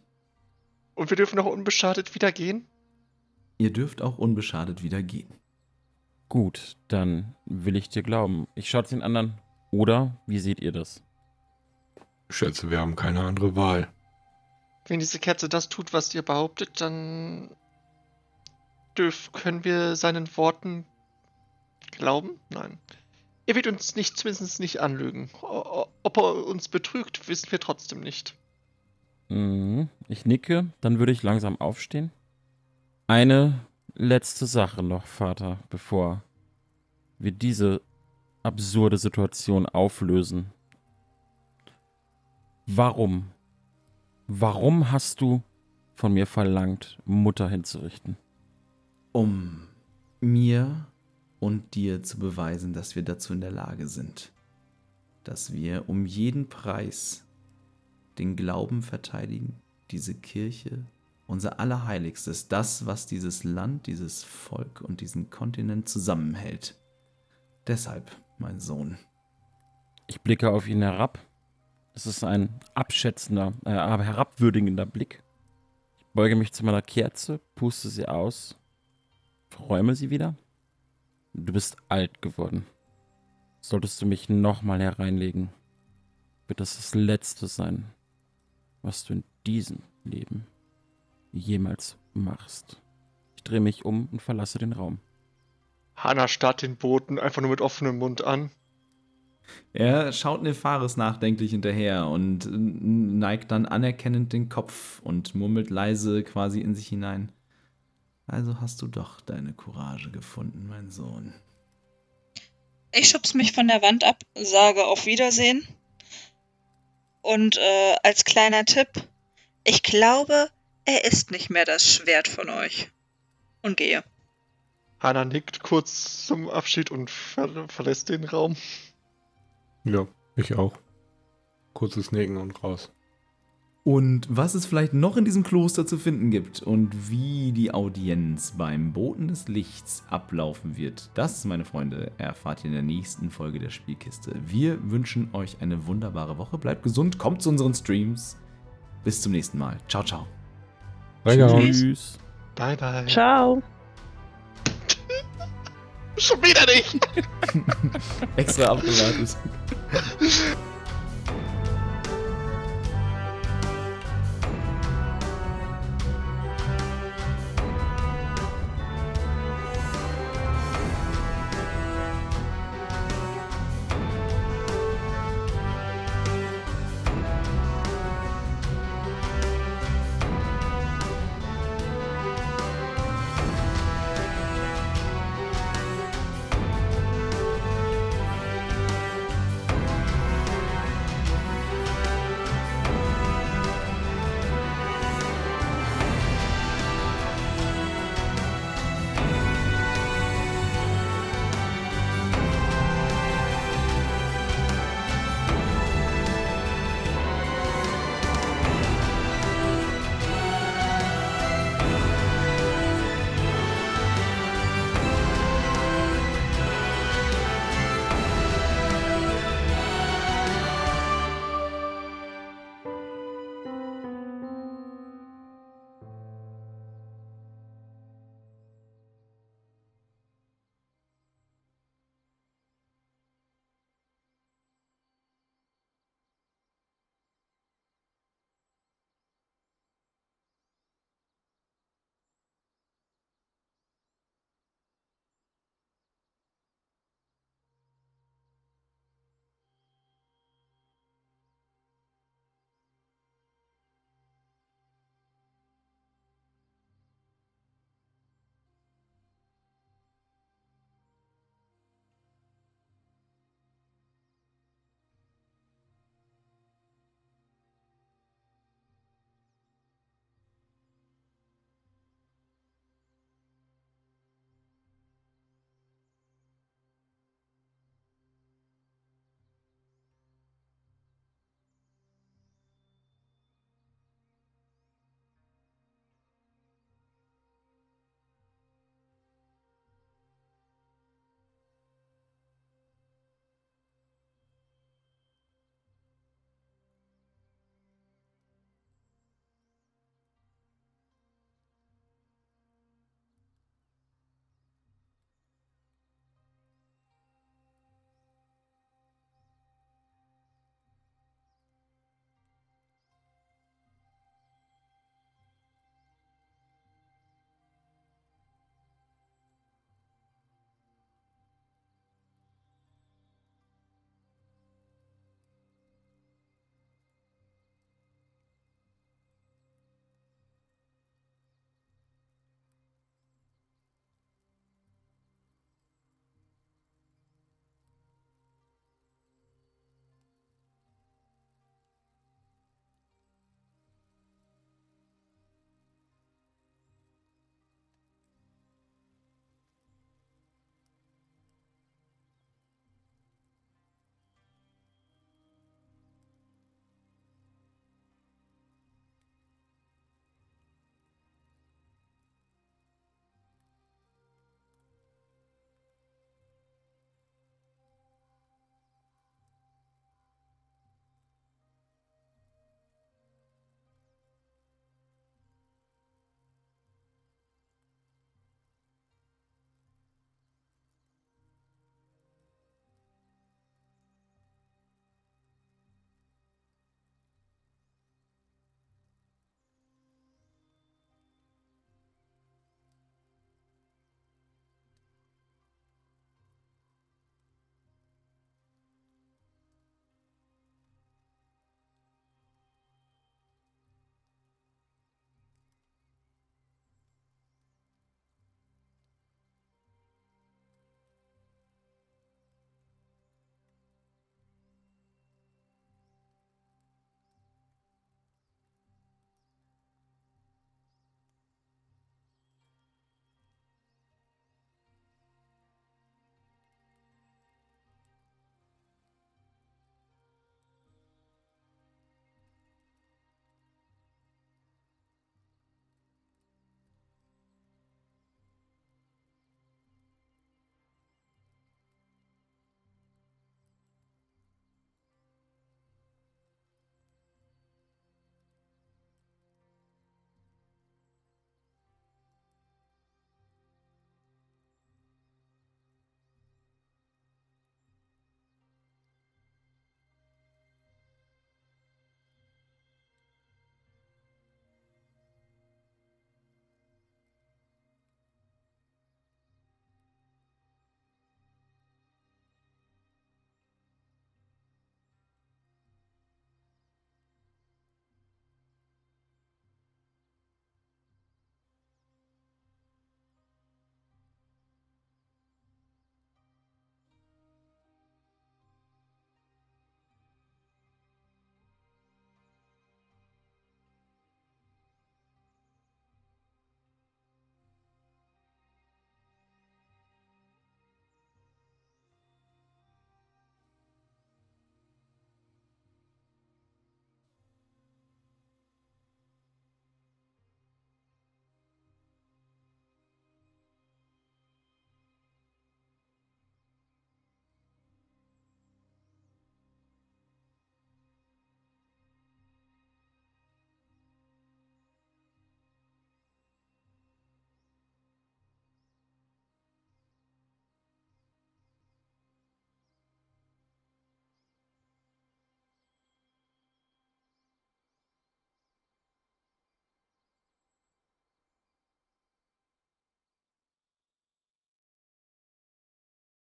Und wir dürfen auch unbeschadet wieder gehen? Ihr dürft auch unbeschadet wieder gehen. Gut, dann will ich dir glauben. Ich schaue den anderen. Oder wie seht ihr das? Ich schätze, wir haben keine andere Wahl. Wenn diese Kerze das tut, was ihr behauptet, dann dürf, können wir seinen Worten glauben? Nein. Er wird uns nicht, zumindest nicht anlügen. Ob er uns betrügt, wissen wir trotzdem nicht. Mhm. Ich nicke, dann würde ich langsam aufstehen. Eine letzte Sache noch, Vater, bevor wir diese absurde Situation auflösen. Warum? Warum hast du von mir verlangt, Mutter hinzurichten? Um mir und dir zu beweisen, dass wir dazu in der Lage sind. Dass wir um jeden Preis den Glauben verteidigen, diese Kirche, unser Allerheiligstes, das, was dieses Land, dieses Volk und diesen Kontinent zusammenhält. Deshalb, mein Sohn, Ich blicke auf ihn herab. Es ist ein abschätzender, äh, aber herabwürdigender Blick. Ich beuge mich zu meiner Kerze, puste sie aus, verräume sie wieder. Du bist alt geworden. Solltest du mich nochmal hereinlegen, wird das das Letzte sein, was du in diesem Leben jemals machst. Ich drehe mich um und verlasse den Raum. Hannah starrt den Boten einfach nur mit offenem Mund an. Er schaut Nefaris nachdenklich hinterher und neigt dann anerkennend den Kopf und murmelt leise quasi in sich hinein. Also hast du doch deine Courage gefunden, mein Sohn. Ich schubs mich von der Wand ab, sage auf Wiedersehen. Und äh, als kleiner Tipp, ich glaube, er ist nicht mehr das Schwert von euch. Und gehe. Hannah nickt kurz zum Abschied und ver verlässt den Raum. Ja, ich auch. Kurzes Nicken und raus. Und was es vielleicht noch in diesem Kloster zu finden gibt und wie die Audienz beim Boten des Lichts ablaufen wird, das, meine Freunde, erfahrt ihr in der nächsten Folge der Spielkiste. Wir wünschen euch eine wunderbare Woche. Bleibt gesund, kommt zu unseren Streams. Bis zum nächsten Mal. Ciao, ciao. Reingehauen. Tschüss. Bye, bye. Ciao. Schon wieder nicht! Extra abgewartet.